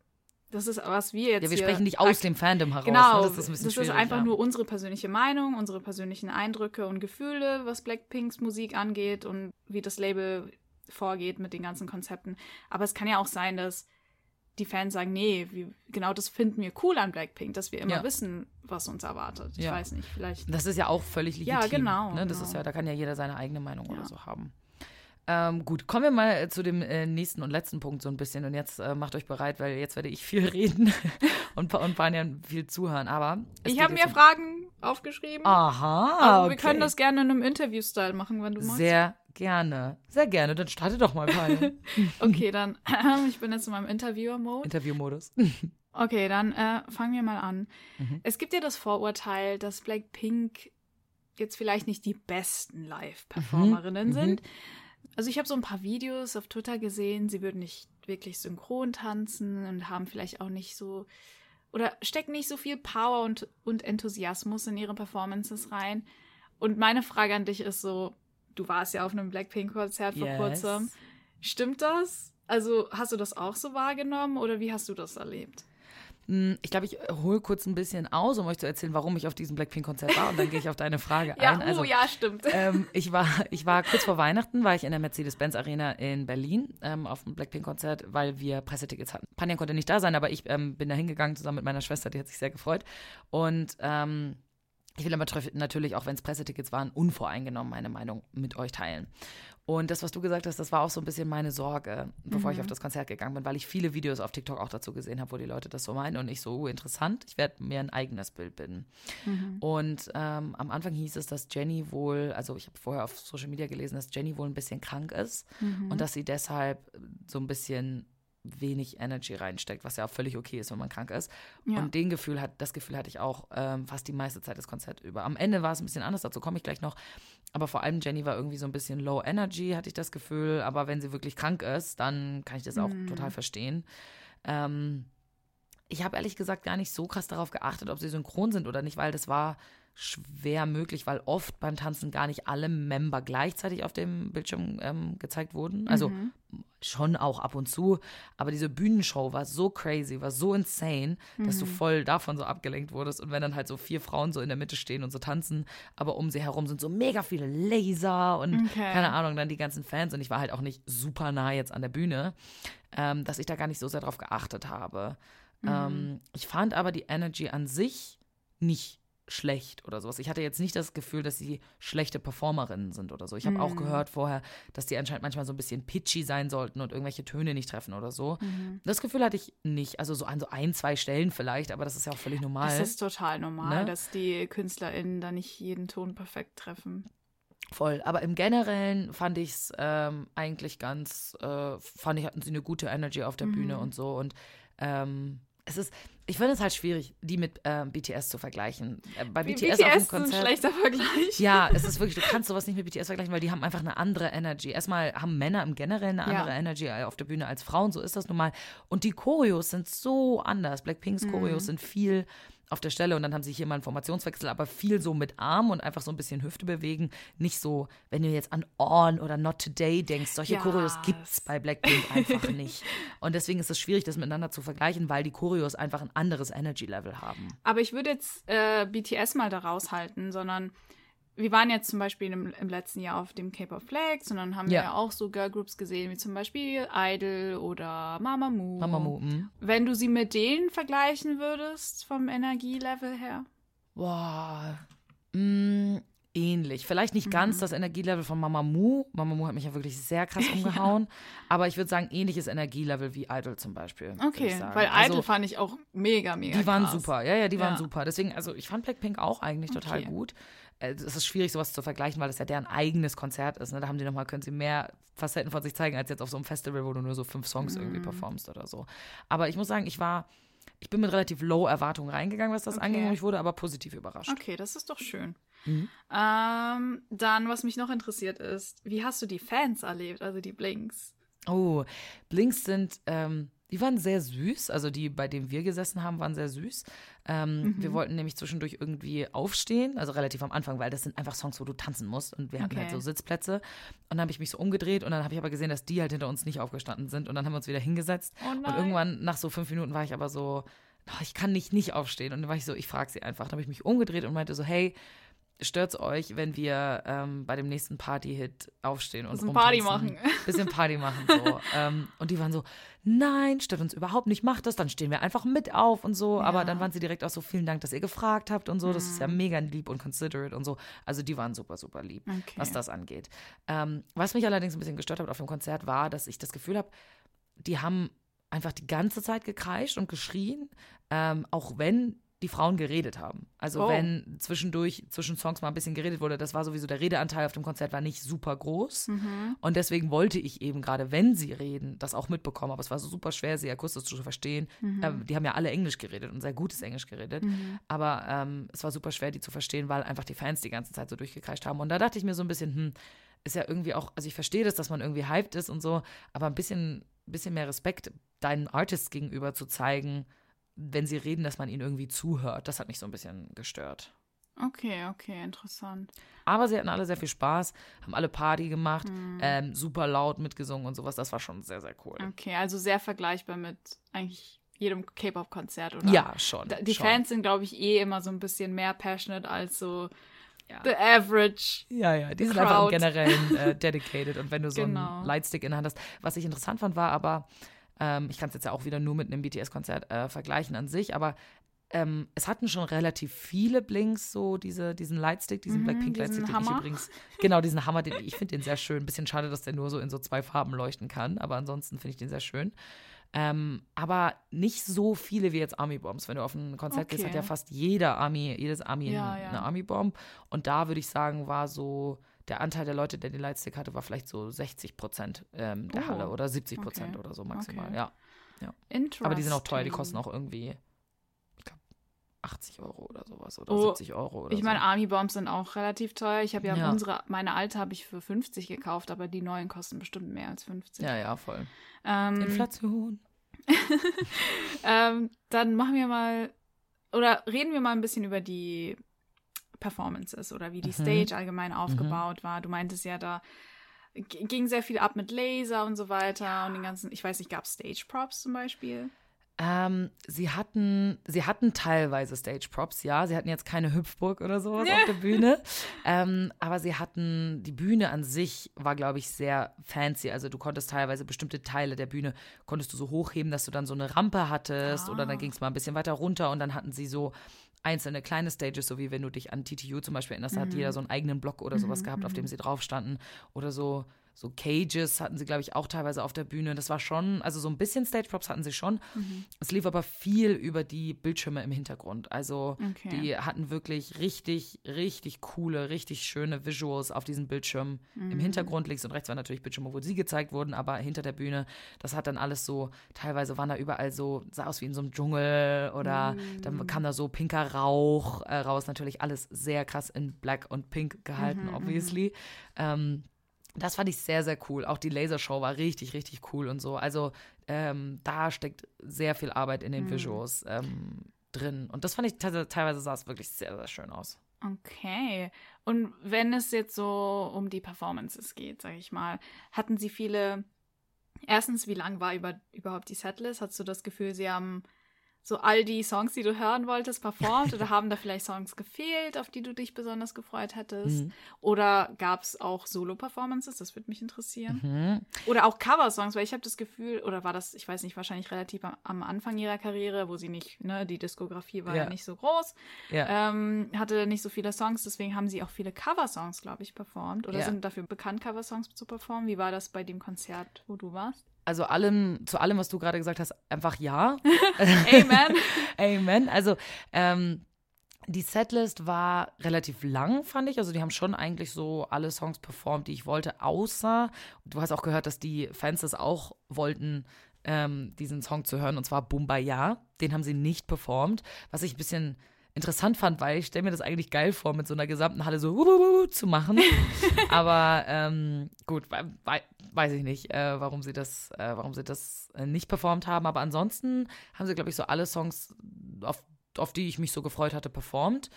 D: Das ist, was wir jetzt
A: Ja, wir sprechen nicht aus dem Fandom heraus.
D: Genau,
A: ne? das ist ein bisschen schwierig,
D: einfach
A: ja.
D: nur unsere persönliche Meinung, unsere persönlichen Eindrücke und Gefühle, was Blackpinks Musik angeht und wie das Label vorgeht mit den ganzen Konzepten. Aber es kann ja auch sein, dass die Fans sagen, nee, wie, genau das finden wir cool an Blackpink, dass wir immer
A: Ja.
D: wissen, was uns erwartet. Ich
A: Ja.
D: weiß nicht, vielleicht.
A: Das ist ja auch völlig legitim.
D: Ja, genau,
A: Ne? Das
D: genau.
A: ist ja, da kann ja jeder seine eigene Meinung
D: Ja.
A: oder so haben. Ähm, gut, kommen wir mal äh, zu dem äh, nächsten und letzten Punkt so ein bisschen. Und jetzt äh, macht euch bereit, weil jetzt werde ich viel reden und, und Panjan viel zuhören. Aber
D: Ich habe mir
A: um-
D: Fragen aufgeschrieben.
A: Aha.
D: also wir
A: okay.
D: können das gerne in einem Interview-Style machen, wenn du magst.
A: Sehr gerne. Sehr gerne. Dann starte doch mal, Panjan.
D: Okay, dann, ich bin jetzt in meinem Interviewer-Mode.
A: Interviewmodus.
D: Okay, dann äh, fangen wir mal an.
A: Mhm.
D: Es gibt ja das Vorurteil, dass Blackpink jetzt vielleicht nicht die besten Live-Performerinnen
A: Mhm,
D: sind. Also ich habe so ein paar Videos auf Twitter gesehen, sie würden nicht wirklich synchron tanzen und haben vielleicht auch nicht so oder stecken nicht so viel Power und, und Enthusiasmus in ihre Performances rein. Und meine Frage an dich ist so, du warst ja auf einem Blackpink-Konzert vor
A: Yes.
D: kurzem. Stimmt das? Also hast du das auch so wahrgenommen oder wie hast du das erlebt?
A: Hm, Ich glaube, ich hole kurz ein bisschen aus, um euch zu erzählen, warum ich auf diesem Blackpink-Konzert war. Und dann gehe ich auf deine Frage
D: Ja,
A: ein. Also,
D: oh, ja, stimmt.
A: ähm, ich, war, ich war kurz vor Weihnachten, war ich in der Mercedes-Benz Arena in Berlin ähm, auf dem Blackpink-Konzert, weil wir Pressetickets hatten. Panjan konnte nicht da sein, aber ich ähm, bin da hingegangen zusammen mit meiner Schwester, die hat sich sehr gefreut. Und ähm, ich will aber natürlich, auch wenn es Pressetickets waren, unvoreingenommen meine Meinung mit euch teilen. Und das, was du gesagt hast, das war auch so ein bisschen meine Sorge, bevor ich auf das Konzert gegangen bin, weil ich viele Videos auf TikTok auch dazu gesehen habe, wo die Leute das so meinen und ich so, oh, interessant, ich werde mir ein eigenes Bild bilden. Und ähm, am Anfang hieß es, dass Jenny wohl, also ich habe vorher auf Social Media gelesen, dass Jenny wohl ein bisschen krank ist und dass sie deshalb so ein bisschen wenig Energy reinsteckt, was ja auch völlig okay ist, wenn man krank ist.
D: Ja.
A: Und den Gefühl hat, das Gefühl hatte ich auch ähm, fast die meiste Zeit des Konzerts über. Am Ende war es ein bisschen anders, dazu komme ich gleich noch. Aber vor allem Jenny war irgendwie so ein bisschen low energy, hatte ich das Gefühl. Aber wenn sie wirklich krank ist, dann kann ich das auch total verstehen. Ähm, ich habe ehrlich gesagt gar nicht so krass darauf geachtet, ob sie synchron sind oder nicht, weil das war schwer möglich, weil oft beim Tanzen gar nicht alle Member gleichzeitig auf dem Bildschirm ähm, gezeigt wurden. Also schon auch ab und zu, aber diese Bühnenshow war so crazy, war so insane, dass du voll davon so abgelenkt wurdest. Und wenn dann halt so vier Frauen so in der Mitte stehen und so tanzen, aber um sie herum sind so mega viele Laser und
D: Okay.
A: keine Ahnung, dann die ganzen Fans. Und ich war halt auch nicht super nah jetzt an der Bühne, ähm, dass ich da gar nicht so sehr drauf geachtet habe. Ähm, ich fand aber die Energy an sich nicht schlecht oder sowas. Ich hatte jetzt nicht das Gefühl, dass sie schlechte Performerinnen sind oder so. Ich habe auch gehört vorher, dass die anscheinend manchmal so ein bisschen pitchy sein sollten und irgendwelche Töne nicht treffen oder so. Das Gefühl hatte ich nicht. Also so an so ein, zwei Stellen vielleicht, aber das ist ja auch völlig normal.
D: Das ist total normal,
A: Ne?
D: dass die KünstlerInnen da nicht jeden Ton perfekt treffen.
A: Voll. Aber im Generellen fand ich es ähm, eigentlich ganz, äh, fand ich, hatten sie eine gute Energy auf der
D: Mhm.
A: Bühne und so. Und ähm, es ist, ich finde es halt schwierig, die mit ähm, BTS zu vergleichen. Äh, bei
D: Wie
A: BTS, auf dem
D: BTS ist ein
A: Konzert.
D: schlechter Vergleich.
A: Ja, es ist wirklich, du kannst sowas nicht mit BTS vergleichen, weil die haben einfach eine andere Energy. Erstmal haben Männer im Generellen eine
D: Ja.
A: andere Energy auf der Bühne als Frauen, so ist das nun mal. Und die Choreos sind so anders. Blackpinks Choreos sind viel auf der Stelle und dann haben sie hier mal einen Formationswechsel, aber viel so mit Arm und einfach so ein bisschen Hüfte bewegen. Nicht so, wenn du jetzt an On oder Not Today denkst, solche
D: Ja.
A: Choreos gibt's bei Blackpink einfach nicht. Und deswegen ist es schwierig, das miteinander zu vergleichen, weil die Choreos einfach ein anderes Energy-Level haben.
D: Aber ich würde jetzt äh, BTS mal da raushalten, sondern wir waren jetzt zum Beispiel im, im letzten Jahr auf dem K-Pop Flex und dann haben
A: Ja.
D: wir ja auch so Girlgroups gesehen, wie zum Beispiel Idol oder Mamamoo.
A: Mamamoo, mhm.
D: Wenn du sie mit denen vergleichen würdest, vom Energielevel her?
A: Boah, mh, ähnlich. Vielleicht nicht
D: Mhm.
A: ganz das Energielevel von Mamamoo. Mamamoo hat mich ja wirklich sehr krass umgehauen. Aber ich würde sagen, ähnliches Energielevel wie Idol zum Beispiel.
D: Okay, weil
A: also,
D: Idol fand ich auch mega, mega
A: Die waren
D: krass.
A: super. Ja, ja, die waren
D: Ja.
A: super. Deswegen, also ich fand Blackpink auch eigentlich total
D: Okay.
A: gut. Äh, Es ist schwierig, sowas zu vergleichen, weil das ja deren eigenes Konzert ist. Ne? Da haben die nochmal, können sie mehr Facetten von sich zeigen, als jetzt auf so einem Festival, wo du nur so fünf Songs
D: Mhm.
A: irgendwie performst oder so. Aber ich muss sagen, ich war, ich bin mit relativ low Erwartungen reingegangen, was das
D: Okay.
A: und ich wurde aber positiv überrascht.
D: Okay, das ist doch schön.
A: Mhm.
D: Ähm, dann, was mich noch interessiert ist, wie hast du die Fans erlebt, also die Blinks?
A: Oh, Blinks sind ähm, die waren sehr süß. Also die, bei denen wir gesessen haben, waren sehr süß. Ähm, Wir wollten nämlich zwischendurch irgendwie aufstehen, also relativ am Anfang, weil das sind einfach Songs, wo du tanzen musst. Und wir hatten halt
D: Okay.
A: so Sitzplätze. Und dann habe ich mich so umgedreht und dann habe ich aber gesehen, dass die halt hinter uns nicht aufgestanden sind. Und dann haben wir uns wieder hingesetzt.
D: Oh
A: und irgendwann, nach so fünf Minuten, war ich aber so, "Oh, ich kann nicht nicht aufstehen. Und dann war ich so, ich frage sie einfach. Dann habe ich mich umgedreht und meinte so, hey, stört's euch, wenn wir ähm, bei dem nächsten Party-Hit aufstehen und
D: Bisschen Party machen.
A: Bisschen Party machen, so. ähm, und die waren so, nein, stört uns überhaupt nicht, macht das, dann stehen wir einfach mit auf und so. Aber
D: Ja. Mhm.
A: dann waren sie direkt auch so, vielen Dank, dass ihr gefragt habt und so. Das ist ja mega lieb und considerate und so. Also die waren super, super lieb,
D: Okay.
A: was das angeht. Ähm, was mich allerdings ein bisschen gestört hat auf dem Konzert war, dass ich das Gefühl habe, die haben einfach die ganze Zeit gekreischt und geschrien, ähm, auch wenn die Frauen geredet haben. Also
D: Oh.
A: wenn zwischendurch, zwischen Songs mal ein bisschen geredet wurde, das war sowieso, der Redeanteil auf dem Konzert war nicht super groß.
D: Mhm.
A: Und deswegen wollte ich eben gerade, wenn sie reden, das auch mitbekommen. Aber es war so super schwer, sie akustisch zu verstehen.
D: Mhm.
A: Ähm, die haben ja alle Englisch geredet und sehr gutes Englisch geredet. Aber ähm, es war super schwer, die zu verstehen, weil einfach die Fans die ganze Zeit so durchgekreischt haben. Und da dachte ich mir so ein bisschen, hm, ist ja irgendwie auch, also ich verstehe das, dass man irgendwie hyped ist und so, aber ein bisschen, bisschen mehr Respekt deinen Artists gegenüber zu zeigen, wenn sie reden, dass man ihnen irgendwie zuhört. Das hat mich so ein bisschen gestört.
D: Okay, okay, interessant.
A: Aber sie hatten alle sehr viel Spaß, haben alle Party gemacht, ähm, super laut mitgesungen und sowas. Das war schon sehr, sehr cool.
D: Okay, also sehr vergleichbar mit eigentlich jedem K-Pop-Konzert, oder?
A: Ja, schon.
D: Die
A: schon.
D: Fans sind, glaube ich, eh immer so ein bisschen mehr passionate als so
A: Ja.
D: the average.
A: Ja, ja, die sind
D: Crowd.
A: einfach im Generellen äh, dedicated. Und wenn du so
D: Genau.
A: einen Lightstick in der Hand hast, was ich interessant fand, war aber, ähm, ich kann es jetzt ja auch wieder nur mit einem BTS-Konzert äh, vergleichen an sich, aber ähm, es hatten schon relativ viele Blinks, so diese, diesen Lightstick, diesen
D: Mhm,
A: Blackpink
D: diesen
A: Lightstick, den ich übrigens, genau, diesen Hammer, den, ich finde den sehr schön. Bisschen schade, dass der nur so in so zwei Farben leuchten kann, aber ansonsten finde ich den sehr schön. Ähm, aber nicht so viele wie jetzt Army Bombs. Wenn du auf ein Konzert gehst,
D: Okay.
A: hat ja fast jeder Army, jedes Army
D: Ja,
A: eine,
D: ja.
A: eine Army Bomb. Und da würde ich sagen, war so der Anteil der Leute, der den Lightstick hatte, war vielleicht so 60 Prozent ähm, der
D: Oh,
A: Halle oder 70 Prozent
D: okay.
A: oder so maximal.
D: Okay.
A: Ja.
D: Interesting.
A: Aber die sind auch teuer, die kosten auch irgendwie, ich glaube, 80 Euro oder sowas oder
D: Oh,
A: 70 Euro oder
D: Ich meine,
A: so.
D: Army Bombs sind auch relativ teuer. Ich habe ja,
A: Ja.
D: unsere, meine alte habe ich für 50 gekauft, aber die neuen kosten bestimmt mehr als 50.
A: Ja, ja, voll.
D: Ähm,
A: Inflation.
D: ähm, dann machen wir mal, oder reden wir mal ein bisschen über die Performances oder wie die
A: Mhm.
D: Stage allgemein aufgebaut war. Du meintest ja, da ging sehr viel ab mit Laser und so weiter und den ganzen, ich weiß nicht, gab es Stage Props zum Beispiel?
A: Ähm, sie hatten, sie hatten teilweise Stage Props, ja. Sie hatten jetzt keine Hüpfburg oder sowas auf der Bühne. Ähm, aber sie hatten, die Bühne an sich war, glaube ich, sehr fancy. Also du konntest teilweise bestimmte Teile der Bühne, konntest du so hochheben, dass du dann so eine Rampe hattest oder dann ging es mal ein bisschen weiter runter und dann hatten sie so einzelne kleine Stages, so wie wenn du dich an TTU zum Beispiel erinnerst, da hat jeder so einen eigenen Block oder sowas gehabt, auf dem sie drauf standen. Oder so, so Cages hatten sie, glaube ich, auch teilweise auf der Bühne. Das war schon, also so ein bisschen Stage Props hatten sie schon. Es lief aber viel über die Bildschirme im Hintergrund. Also
D: Okay.
A: die hatten wirklich richtig, richtig coole, richtig schöne Visuals auf diesen Bildschirmen. Im Hintergrund links und rechts waren natürlich Bildschirme, wo sie gezeigt wurden, aber hinter der Bühne, das hat dann alles so, teilweise waren da überall so, sah aus wie in so einem Dschungel oder dann kam da so pinker Rauch äh, raus. Natürlich alles sehr krass in Black und Pink gehalten, obviously. Ähm, das fand ich sehr, sehr cool. Auch die Lasershow war richtig, richtig cool und so. Also ähm, da steckt sehr viel Arbeit in den Visuals ähm, drin. Und das fand ich te- teilweise sah es wirklich sehr, sehr schön aus.
D: Okay. Und wenn es jetzt so um die Performances geht, sage ich mal, hatten Sie viele. Erstens, wie lang war über, überhaupt die Setlist? Hast du das Gefühl, Sie haben so all die Songs, die du hören wolltest, performt? oder haben da vielleicht Songs gefehlt, auf die du dich besonders gefreut hättest?
A: Mhm.
D: Oder gab es auch Solo-Performances? Das würde mich interessieren.
A: Mhm.
D: Oder auch Cover-Songs, weil ich habe das Gefühl, oder war das, ich weiß nicht, wahrscheinlich relativ am, am Anfang ihrer Karriere, wo sie nicht, ne, die Diskografie war ja,
A: Ja.
D: nicht so groß,
A: Ja.
D: ähm, hatte nicht so viele Songs, deswegen haben sie auch viele Cover-Songs, glaube ich, performt. Oder
A: Ja.
D: sind dafür bekannt, Cover-Songs zu performen. Wie war das bei dem Konzert, wo du warst?
A: Also allem, zu allem, was du gerade gesagt hast, einfach ja.
D: Amen.
A: Amen. Also ähm, die Setlist war relativ lang, fand ich. Also die haben schon eigentlich so alle Songs performt, die ich wollte, außer, du hast auch gehört, dass die Fans das auch wollten, ähm, diesen Song zu hören, und zwar Bumbaya. Den haben sie nicht performt, was ich ein bisschen interessant fand, weil ich stelle mir das eigentlich geil vor, mit so einer gesamten Halle so wuhuhu zu machen. Aber ähm, gut, wei- weiß ich nicht, äh, warum sie das, äh, warum sie das äh, nicht performt haben. Aber ansonsten haben sie, glaube ich, so alle Songs, auf, auf die ich mich so gefreut hatte, performt.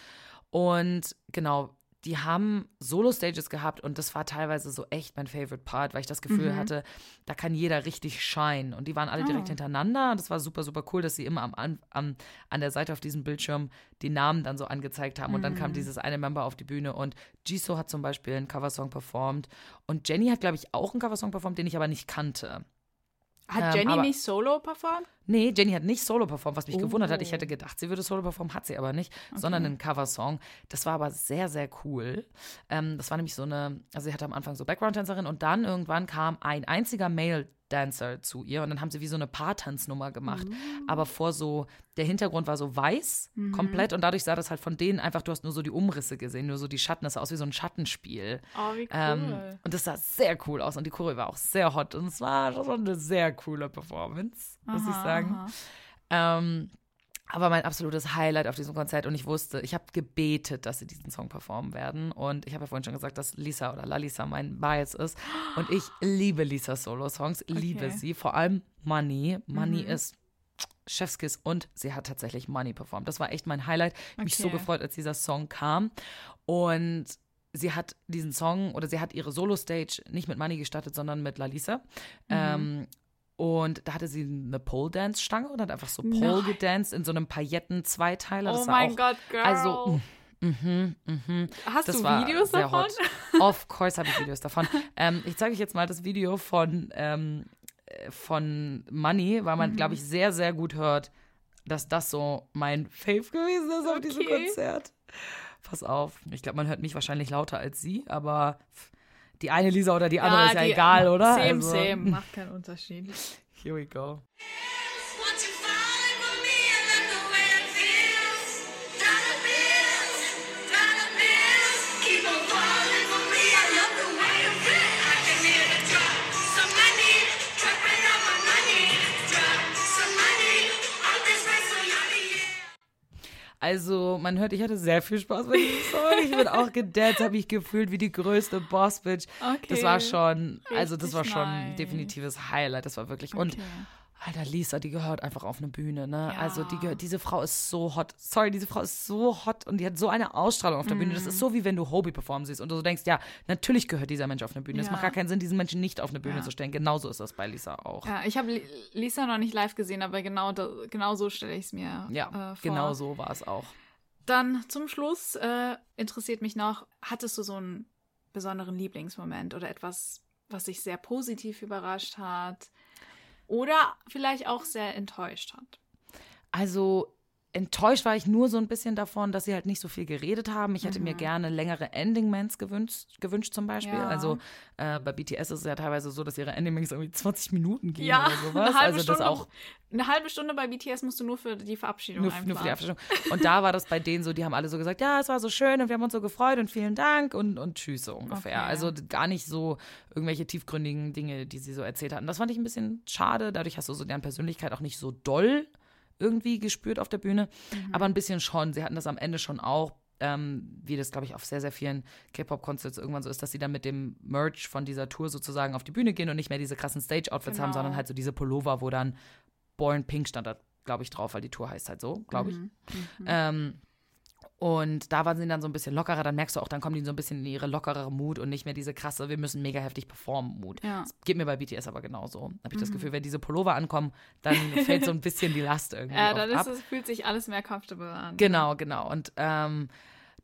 A: Und genau, die haben Solo-Stages gehabt und das war teilweise so echt mein Favorite Part, weil ich das Gefühl hatte, da kann jeder richtig shine. Und die waren alle direkt
D: Oh.
A: hintereinander und das war super, super cool, dass sie immer am, an, am, an der Seite auf diesem Bildschirm die Namen dann so angezeigt haben. Und dann kam dieses eine Member auf die Bühne und Jisoo hat zum Beispiel einen Coversong performt und Jenny hat, glaube ich, auch einen Coversong performt, den ich aber nicht kannte.
D: Hat
A: Ähm,
D: Jenny
A: aber-
D: nicht solo performt?
A: Nee, Jenny hat nicht Solo performt, was mich
D: Oh.
A: gewundert hat. Ich hätte gedacht, sie würde Solo performen, hat sie aber nicht, sondern einen Coversong. Das war aber sehr, sehr cool. Ähm, das war nämlich so eine, also sie hatte am Anfang so Background-Tänzerin und dann irgendwann kam ein einziger Male-Dancer zu ihr und dann haben sie wie so eine Paartanznummer gemacht. Aber vor so, der Hintergrund war so weiß, komplett und dadurch sah das halt von denen einfach, du hast nur so die Umrisse gesehen, nur so die Schatten, das sah aus wie so ein Schattenspiel.
D: Oh, wie cool.
A: Ähm, und das sah sehr cool aus und die Choreo war auch sehr hot und es war schon eine sehr coole Performance, muss ich
D: Aha,
A: sagen.
D: aha.
A: Ähm, aber mein absolutes Highlight auf diesem Konzert und ich wusste, ich habe gebetet, dass sie diesen Song performen werden und ich habe ja vorhin schon gesagt, dass Lisa oder Lalisa mein Bias ist und ich liebe Lisas Solo-Songs, liebe
D: Okay.
A: sie, vor allem Money. Money ist Chefskiss und sie hat tatsächlich Money performt. Das war echt mein Highlight. Ich hab mich so
D: Okay.
A: gefreut, als dieser Song kam und sie hat diesen Song oder sie hat ihre Solo-Stage nicht mit Money gestartet, sondern mit Lalisa. Ähm, und da hatte sie eine Pole-Dance-Stange und hat einfach so Pole
D: Nein.
A: gedanced in so einem Pailletten-Zweiteiler.
D: Oh mein Gott, Girl.
A: Also, mhm, mhm.
D: Hast
A: Das
D: du Videos davon?
A: hot. Of course habe ich Videos davon. ähm, ich zeige euch jetzt mal das Video von, ähm, äh, von Money, weil
D: Mhm.
A: man, glaube ich, sehr, sehr gut hört, dass das so mein Fave gewesen ist auf diesem
D: Okay.
A: Konzert. Pass auf. Ich glaube, man hört mich wahrscheinlich lauter als sie, aber die eine Lisa oder die andere ist ja egal, oder?
D: Same,
A: Also,
D: same. Macht keinen Unterschied.
A: Here we go. Also, man hört, ich hatte sehr viel Spaß bei diesem Song. Ich bin auch gedanced, habe mich gefühlt wie die größte Boss-Bitch.
D: Okay.
A: Das war schon, also das
D: Richtig
A: war schon ein definitives Highlight. Das war wirklich. Und
D: Okay.
A: Alter, Lisa, die gehört einfach auf eine Bühne, ne?
D: Ja.
A: Also die gehört, diese Frau ist so hot. Sorry, diese Frau ist so hot und die hat so eine Ausstrahlung auf der Bühne. Das
D: Mhm.
A: ist so wie wenn du Hobie performen siehst und du so denkst, ja, natürlich gehört dieser Mensch auf eine Bühne. Es
D: Ja.
A: macht gar keinen Sinn, diesen Menschen nicht auf eine Bühne
D: Ja.
A: zu stellen. Genauso ist das bei Lisa auch.
D: Ja, ich habe Li- Lisa noch nicht live gesehen, aber genau, da, genau so stelle ich es mir
A: Ja,
D: äh, vor.
A: genau so war es auch.
D: Dann zum Schluss äh, interessiert mich noch, hattest du so einen besonderen Lieblingsmoment oder etwas, was dich sehr positiv überrascht hat oder vielleicht auch sehr enttäuscht hat?
A: Also enttäuscht war ich nur so ein bisschen davon, dass sie halt nicht so viel geredet haben. Ich hätte mir
D: Mhm.
A: gerne längere Ending-Mans gewünscht, gewünscht zum Beispiel.
D: Ja.
A: Also äh, bei BTS ist es ja teilweise so, dass ihre Ending-Mans irgendwie 20 Minuten gehen
D: Ja,
A: oder sowas.
D: eine halbe
A: also das
D: Stunde.
A: auch
D: Eine halbe Stunde bei BTS musst du nur für die Verabschiedung
A: nur, nur für die Abstimmung. Und da war das bei denen so, die haben alle so gesagt, ja, es war so schön und wir haben uns so gefreut und vielen Dank und, und tschüss so ungefähr.
D: Okay.
A: Also gar nicht so irgendwelche tiefgründigen Dinge, die sie so erzählt hatten. Das fand ich ein bisschen schade. Dadurch hast du so deren Persönlichkeit auch nicht so doll irgendwie gespürt auf der Bühne.
D: Mhm.
A: Aber ein bisschen schon. Sie hatten das am Ende schon auch. Ähm, wie das, glaube ich, auf sehr, sehr vielen K-Pop-Concerts irgendwann so ist, dass sie dann mit dem Merch von dieser Tour sozusagen auf die Bühne gehen und nicht mehr diese krassen Stage-Outfits haben,
D: Genau.
A: sondern halt so diese Pullover, wo dann Born Pink stand da, glaube ich, drauf, weil die Tour heißt halt so, glaube ich.
D: Mhm.
A: Ähm, und da waren sie dann so ein bisschen lockerer. Dann merkst du auch, dann kommen die so ein bisschen in ihre lockerere Mut und nicht mehr diese krasse, wir müssen mega heftig performen Mut.
D: Ja. Mhm.
A: Das geht mir bei BTS aber genauso. Habe ich das Gefühl, wenn diese Pullover ankommen, dann fällt so ein bisschen die Last irgendwie
D: Ja, dann ist
A: ab.
D: es, fühlt sich alles mehr comfortable an.
A: Genau, genau. Und ähm,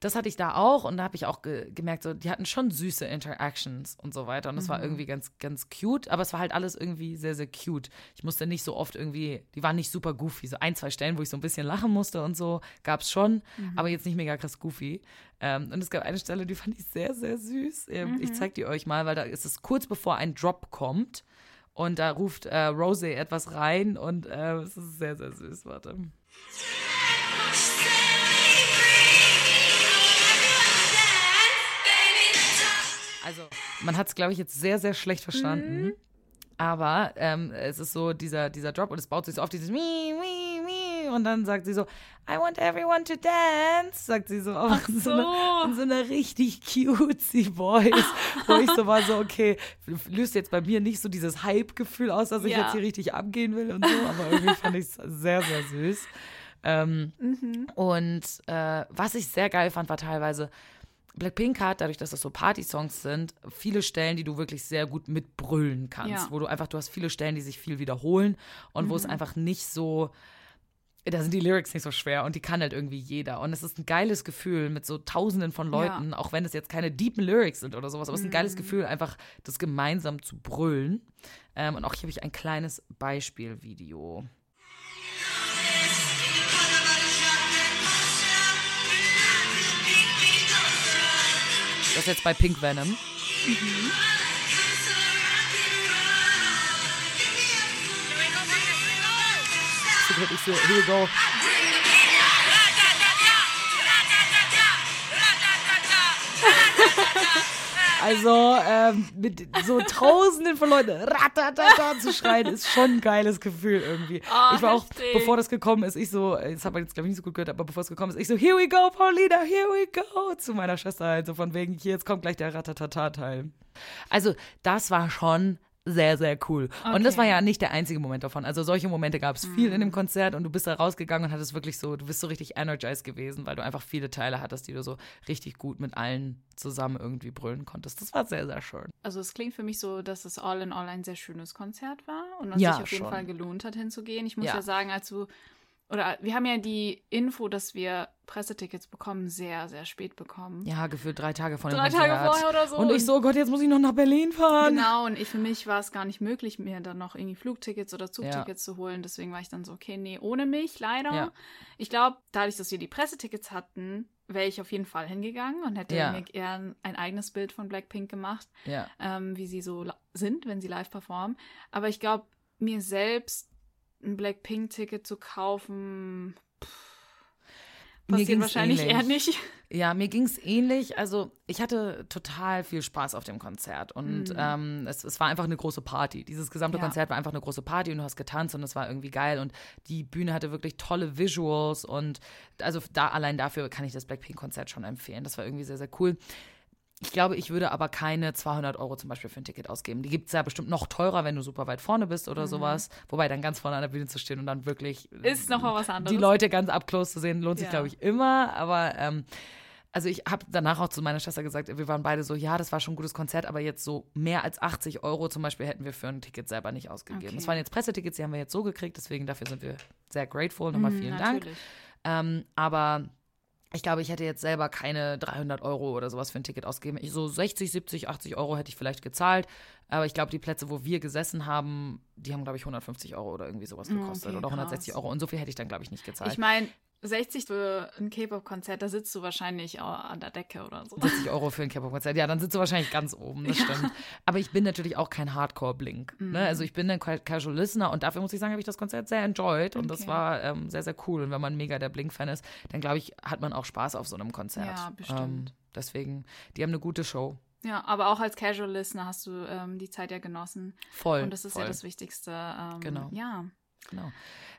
A: das hatte ich da auch und da habe ich auch ge gemerkt, so, die hatten schon süße Interactions und so weiter. Und das war
D: Mhm.
A: irgendwie ganz, ganz cute, aber es war halt alles irgendwie sehr, sehr cute. Ich musste nicht so oft irgendwie, die waren nicht super goofy. So ein, zwei Stellen, wo ich so ein bisschen lachen musste und so, gab es schon,
D: Mhm.
A: aber jetzt nicht mega krass goofy. Ähm, und es gab eine Stelle, die fand ich sehr, sehr süß. Ähm,
D: Mhm.
A: Ich zeig die euch mal, weil da ist es kurz bevor ein Drop kommt. Und da ruft äh, Rose etwas rein und äh, es ist sehr, sehr süß. Warte. Also, man hat es, glaube ich, jetzt sehr, sehr schlecht verstanden. Aber ähm, es ist so dieser, dieser Drop und es baut sich so auf dieses Mi, Mi, Mi und dann sagt sie so, I want everyone to dance, sagt sie so, auch in so, einer, in so einer richtig cutesy Voice, wo ich so war so, okay, löst jetzt bei mir nicht so dieses Hype-Gefühl aus, dass ich
D: Ja.
A: jetzt hier richtig abgehen will und so, aber irgendwie fand ich es sehr, sehr süß. Ähm,
D: Mhm.
A: und äh, was ich sehr geil fand, war teilweise, Blackpink hat, dadurch, dass das so Party-Songs sind, viele Stellen, die du wirklich sehr gut mitbrüllen kannst.
D: Ja.
A: Wo du einfach, du hast viele Stellen, die sich viel wiederholen und wo es einfach nicht so, da sind die Lyrics nicht so schwer und die kann halt irgendwie jeder. Und es ist ein geiles Gefühl mit so tausenden von Leuten, auch wenn es jetzt keine deepen Lyrics sind oder sowas, aber es ist ein geiles Gefühl, einfach das gemeinsam zu brüllen. Ähm, und auch hier habe ich ein kleines Beispielvideo. Das ist jetzt bei Pink Venom. Wirklich so, here we go. Also ähm, mit so tausenden von Leuten ratatata zu schreien, ist schon ein geiles Gefühl irgendwie.
D: Oh,
A: ich war auch,
D: heftig.
A: bevor das gekommen ist, ich so, das hat man jetzt glaube ich nicht so gut gehört, aber bevor es gekommen ist, ich so, here we go, Paulina, here we go, zu meiner Schwester halt, so von wegen, hier, jetzt kommt gleich der Ratatata-Teil. Also das war schon sehr, sehr cool. Und das
D: Okay.
A: war ja nicht der einzige Moment davon. Also solche Momente gab es viel in dem Konzert und du bist da rausgegangen und hattest wirklich so, du bist so richtig energized gewesen, weil du einfach viele Teile hattest, die du so richtig gut mit allen zusammen irgendwie brüllen konntest. Das war sehr, sehr schön.
D: Also es klingt für mich so, dass es all in all ein sehr schönes Konzert war und es
A: Ja,
D: sich auf jeden
A: schon.
D: Fall gelohnt hat hinzugehen. Ich muss
A: Ja.
D: ja, sagen, als du oder wir haben ja die Info, dass wir Pressetickets bekommen, sehr, sehr spät bekommen.
A: Ja, gefühlt drei Tage vor dem
D: Drei
A: Konzert.
D: Tage vorher oder so.
A: Und ich so, Gott, jetzt muss ich noch nach Berlin fahren.
D: Genau, und ich, für mich war es gar nicht möglich, mir dann noch irgendwie Flugtickets oder Zugtickets zu holen. Deswegen war ich dann so, okay, nee, ohne mich, leider.
A: Ja.
D: Ich glaube, dadurch, dass wir die Pressetickets hatten, wäre ich auf jeden Fall hingegangen und hätte
A: Ja.
D: mir gern ein eigenes Bild von Blackpink gemacht,
A: Ja.
D: ähm, wie sie so sind, wenn sie live performen. Aber ich glaube, mir selbst ein Blackpink-Ticket zu kaufen,
A: Mir
D: passiert wahrscheinlich
A: ähnlich.
D: eher nicht.
A: Ja, mir ging es ähnlich. Also ich hatte total viel Spaß auf dem Konzert und ähm, es, es war einfach eine große Party. Dieses gesamte
D: Mhm. Ja.
A: Konzert war einfach eine große Party und du hast getanzt und es war irgendwie geil und die Bühne hatte wirklich tolle Visuals und also da allein dafür kann ich das Blackpink-Konzert schon empfehlen. Das war irgendwie sehr, sehr cool. Ich glaube, ich würde aber keine 200 Euro zum Beispiel für ein Ticket ausgeben. Die gibt es ja bestimmt noch teurer, wenn du super weit vorne bist
D: Mhm.
A: oder sowas. Wobei dann ganz vorne an der Bühne zu stehen und dann wirklich
D: Ist noch mal was anderes.
A: die Leute ganz up close zu sehen, lohnt sich,
D: Ja.
A: glaube ich, immer. Aber ähm, also ich habe danach auch zu meiner Schwester gesagt, wir waren beide so, ja, das war schon ein gutes Konzert, aber jetzt so mehr als 80 Euro zum Beispiel hätten wir für ein Ticket selber nicht ausgegeben.
D: Okay.
A: Das waren jetzt Pressetickets, die haben wir jetzt so gekriegt, deswegen dafür sind wir sehr grateful. Nochmal
D: Mhm,
A: vielen Dank.
D: natürlich.
A: Ähm, aber ich glaube, ich hätte jetzt selber keine 300 Euro oder sowas für ein Ticket ausgegeben. Ich, so 60, 70, 80 Euro hätte ich vielleicht gezahlt. Aber ich glaube, die Plätze, wo wir gesessen haben, die haben, glaube ich, 150 Euro oder irgendwie sowas gekostet.
D: okay,
A: oder 160
D: krass.
A: Euro. Und so viel hätte ich dann, glaube ich, nicht gezahlt.
D: Ich meine, 60 für ein K-Pop-Konzert, da sitzt du wahrscheinlich auch an der Decke oder so.
A: 60 Euro für ein K-Pop-Konzert. Ja, dann sitzt du wahrscheinlich ganz oben, das stimmt. Aber ich bin natürlich auch kein Hardcore-Blink.
D: Mhm.
A: Ne? Also ich bin ein Ca- Casual Listener und dafür muss ich sagen, habe ich das Konzert sehr enjoyed und das
D: Okay.
A: war ähm, sehr, sehr cool. Und wenn man mega der Blink-Fan ist, dann glaube ich, hat man auch Spaß auf so einem Konzert.
D: Ja, bestimmt.
A: Ähm, deswegen, die haben eine gute Show.
D: Ja, aber auch als Casual Listener hast du ähm, die Zeit ja genossen.
A: Voll.
D: Und das ist
A: voll.
D: ja das Wichtigste. Ähm,
A: Genau.
D: Ja.
A: Genau.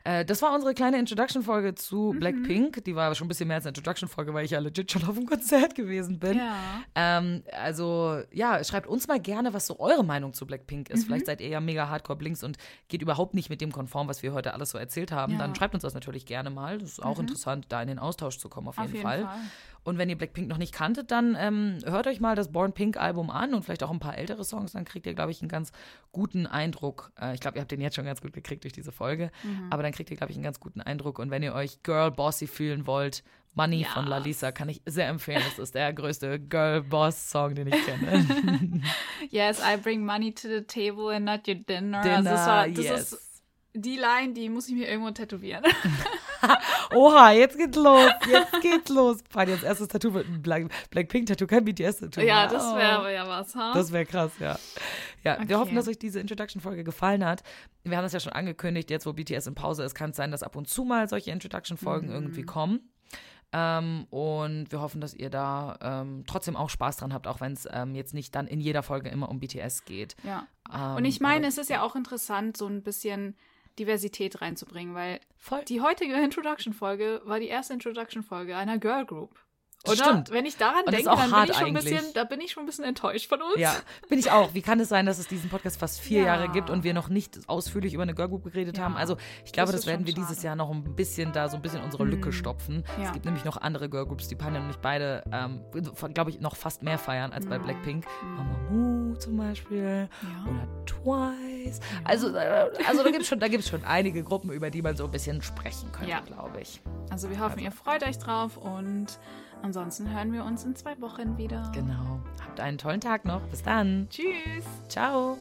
A: Äh, das war unsere kleine Introduction-Folge zu
D: Mhm.
A: Blackpink. Die war aber schon ein bisschen mehr als eine Introduction-Folge, weil ich ja legit schon auf dem Konzert gewesen bin.
D: Ja.
A: Ähm, also, ja, schreibt uns mal gerne, was so eure Meinung zu Blackpink
D: Mhm.
A: ist. Vielleicht seid ihr ja mega Hardcore-Blinks und geht überhaupt nicht mit dem konform, was wir heute alles so erzählt haben.
D: Ja.
A: Dann schreibt uns das natürlich gerne mal. Das ist auch interessant, da in den Austausch zu kommen, auf jeden,
D: Auf jeden
A: Fall.
D: Fall.
A: Und wenn ihr Blackpink noch nicht kanntet, dann ähm, hört euch mal das Born Pink Album an und vielleicht auch ein paar ältere Songs. Dann kriegt ihr, glaube ich, einen ganz guten Eindruck. Äh, ich glaube, ihr habt den jetzt schon ganz gut gekriegt durch diese Folge.
D: Mhm.
A: Aber dann kriegt ihr, glaube ich, einen ganz guten Eindruck. Und wenn ihr euch Girl Bossy fühlen wollt, Money
D: Ja.
A: von Lalisa kann ich sehr empfehlen. Das ist der größte Girl Boss Song, den ich kenne.
D: Yes, I bring money to the table and not your dinner.
A: Dinner,
D: also das, war, das
A: yes.
D: ist die Line, die muss ich mir irgendwo tätowieren.
A: Oha, jetzt geht's los. Jetzt geht's los. Mein jetzt erstes Tattoo wird ein Black, Blackpink-Tattoo, kein BTS-Tattoo.
D: ja, das
A: Oh.
D: wäre ja was, ha?
A: Das wäre krass, ja. Ja, wir
D: Okay.
A: hoffen, dass euch diese Introduction-Folge gefallen hat. Wir haben das ja schon angekündigt, jetzt wo BTS in Pause ist, kann es sein, dass ab und zu mal solche Introduction-Folgen irgendwie kommen. Ähm, und wir hoffen, dass ihr da ähm, trotzdem auch Spaß dran habt, auch wenn es ähm, jetzt nicht dann in jeder Folge immer um BTS geht.
D: ja.
A: Ähm,
D: Und ich meine,
A: aber-
D: es ist ja auch interessant, so ein bisschen Diversität reinzubringen, weil
A: Voll.
D: die heutige Introduction-Folge war die erste Introduction-Folge einer Girl Group. Oder?
A: stimmt.
D: Wenn ich daran denke, dann bin ich schon ein bisschen, da bin ich schon ein bisschen enttäuscht von uns.
A: Ja, bin ich auch. Wie kann es sein, dass es diesen Podcast fast vier
D: Ja.
A: Jahre gibt und wir noch nicht ausführlich über eine Girlgroup geredet
D: Ja.
A: haben? Also ich glaube,
D: Das
A: das, werden wir dieses
D: schade.
A: Jahr noch ein bisschen da so ein bisschen unsere Lücke
D: Mhm.
A: stopfen.
D: Ja.
A: Es gibt nämlich noch andere Girlgroups, die Panja und ich beide, ähm, glaube ich, noch fast mehr feiern als bei
D: Mhm.
A: Blackpink. Mamamoo zum Beispiel oder Twice. Also, äh, also da gibt es schon, da gibt's schon einige Gruppen, über die man so ein bisschen sprechen könnte,
D: Ja.
A: glaube ich.
D: Also wir hoffen, ihr freut euch drauf und ansonsten hören wir uns in zwei Wochen wieder.
A: Genau. Habt einen tollen Tag noch. Bis dann.
D: Tschüss.
A: Ciao.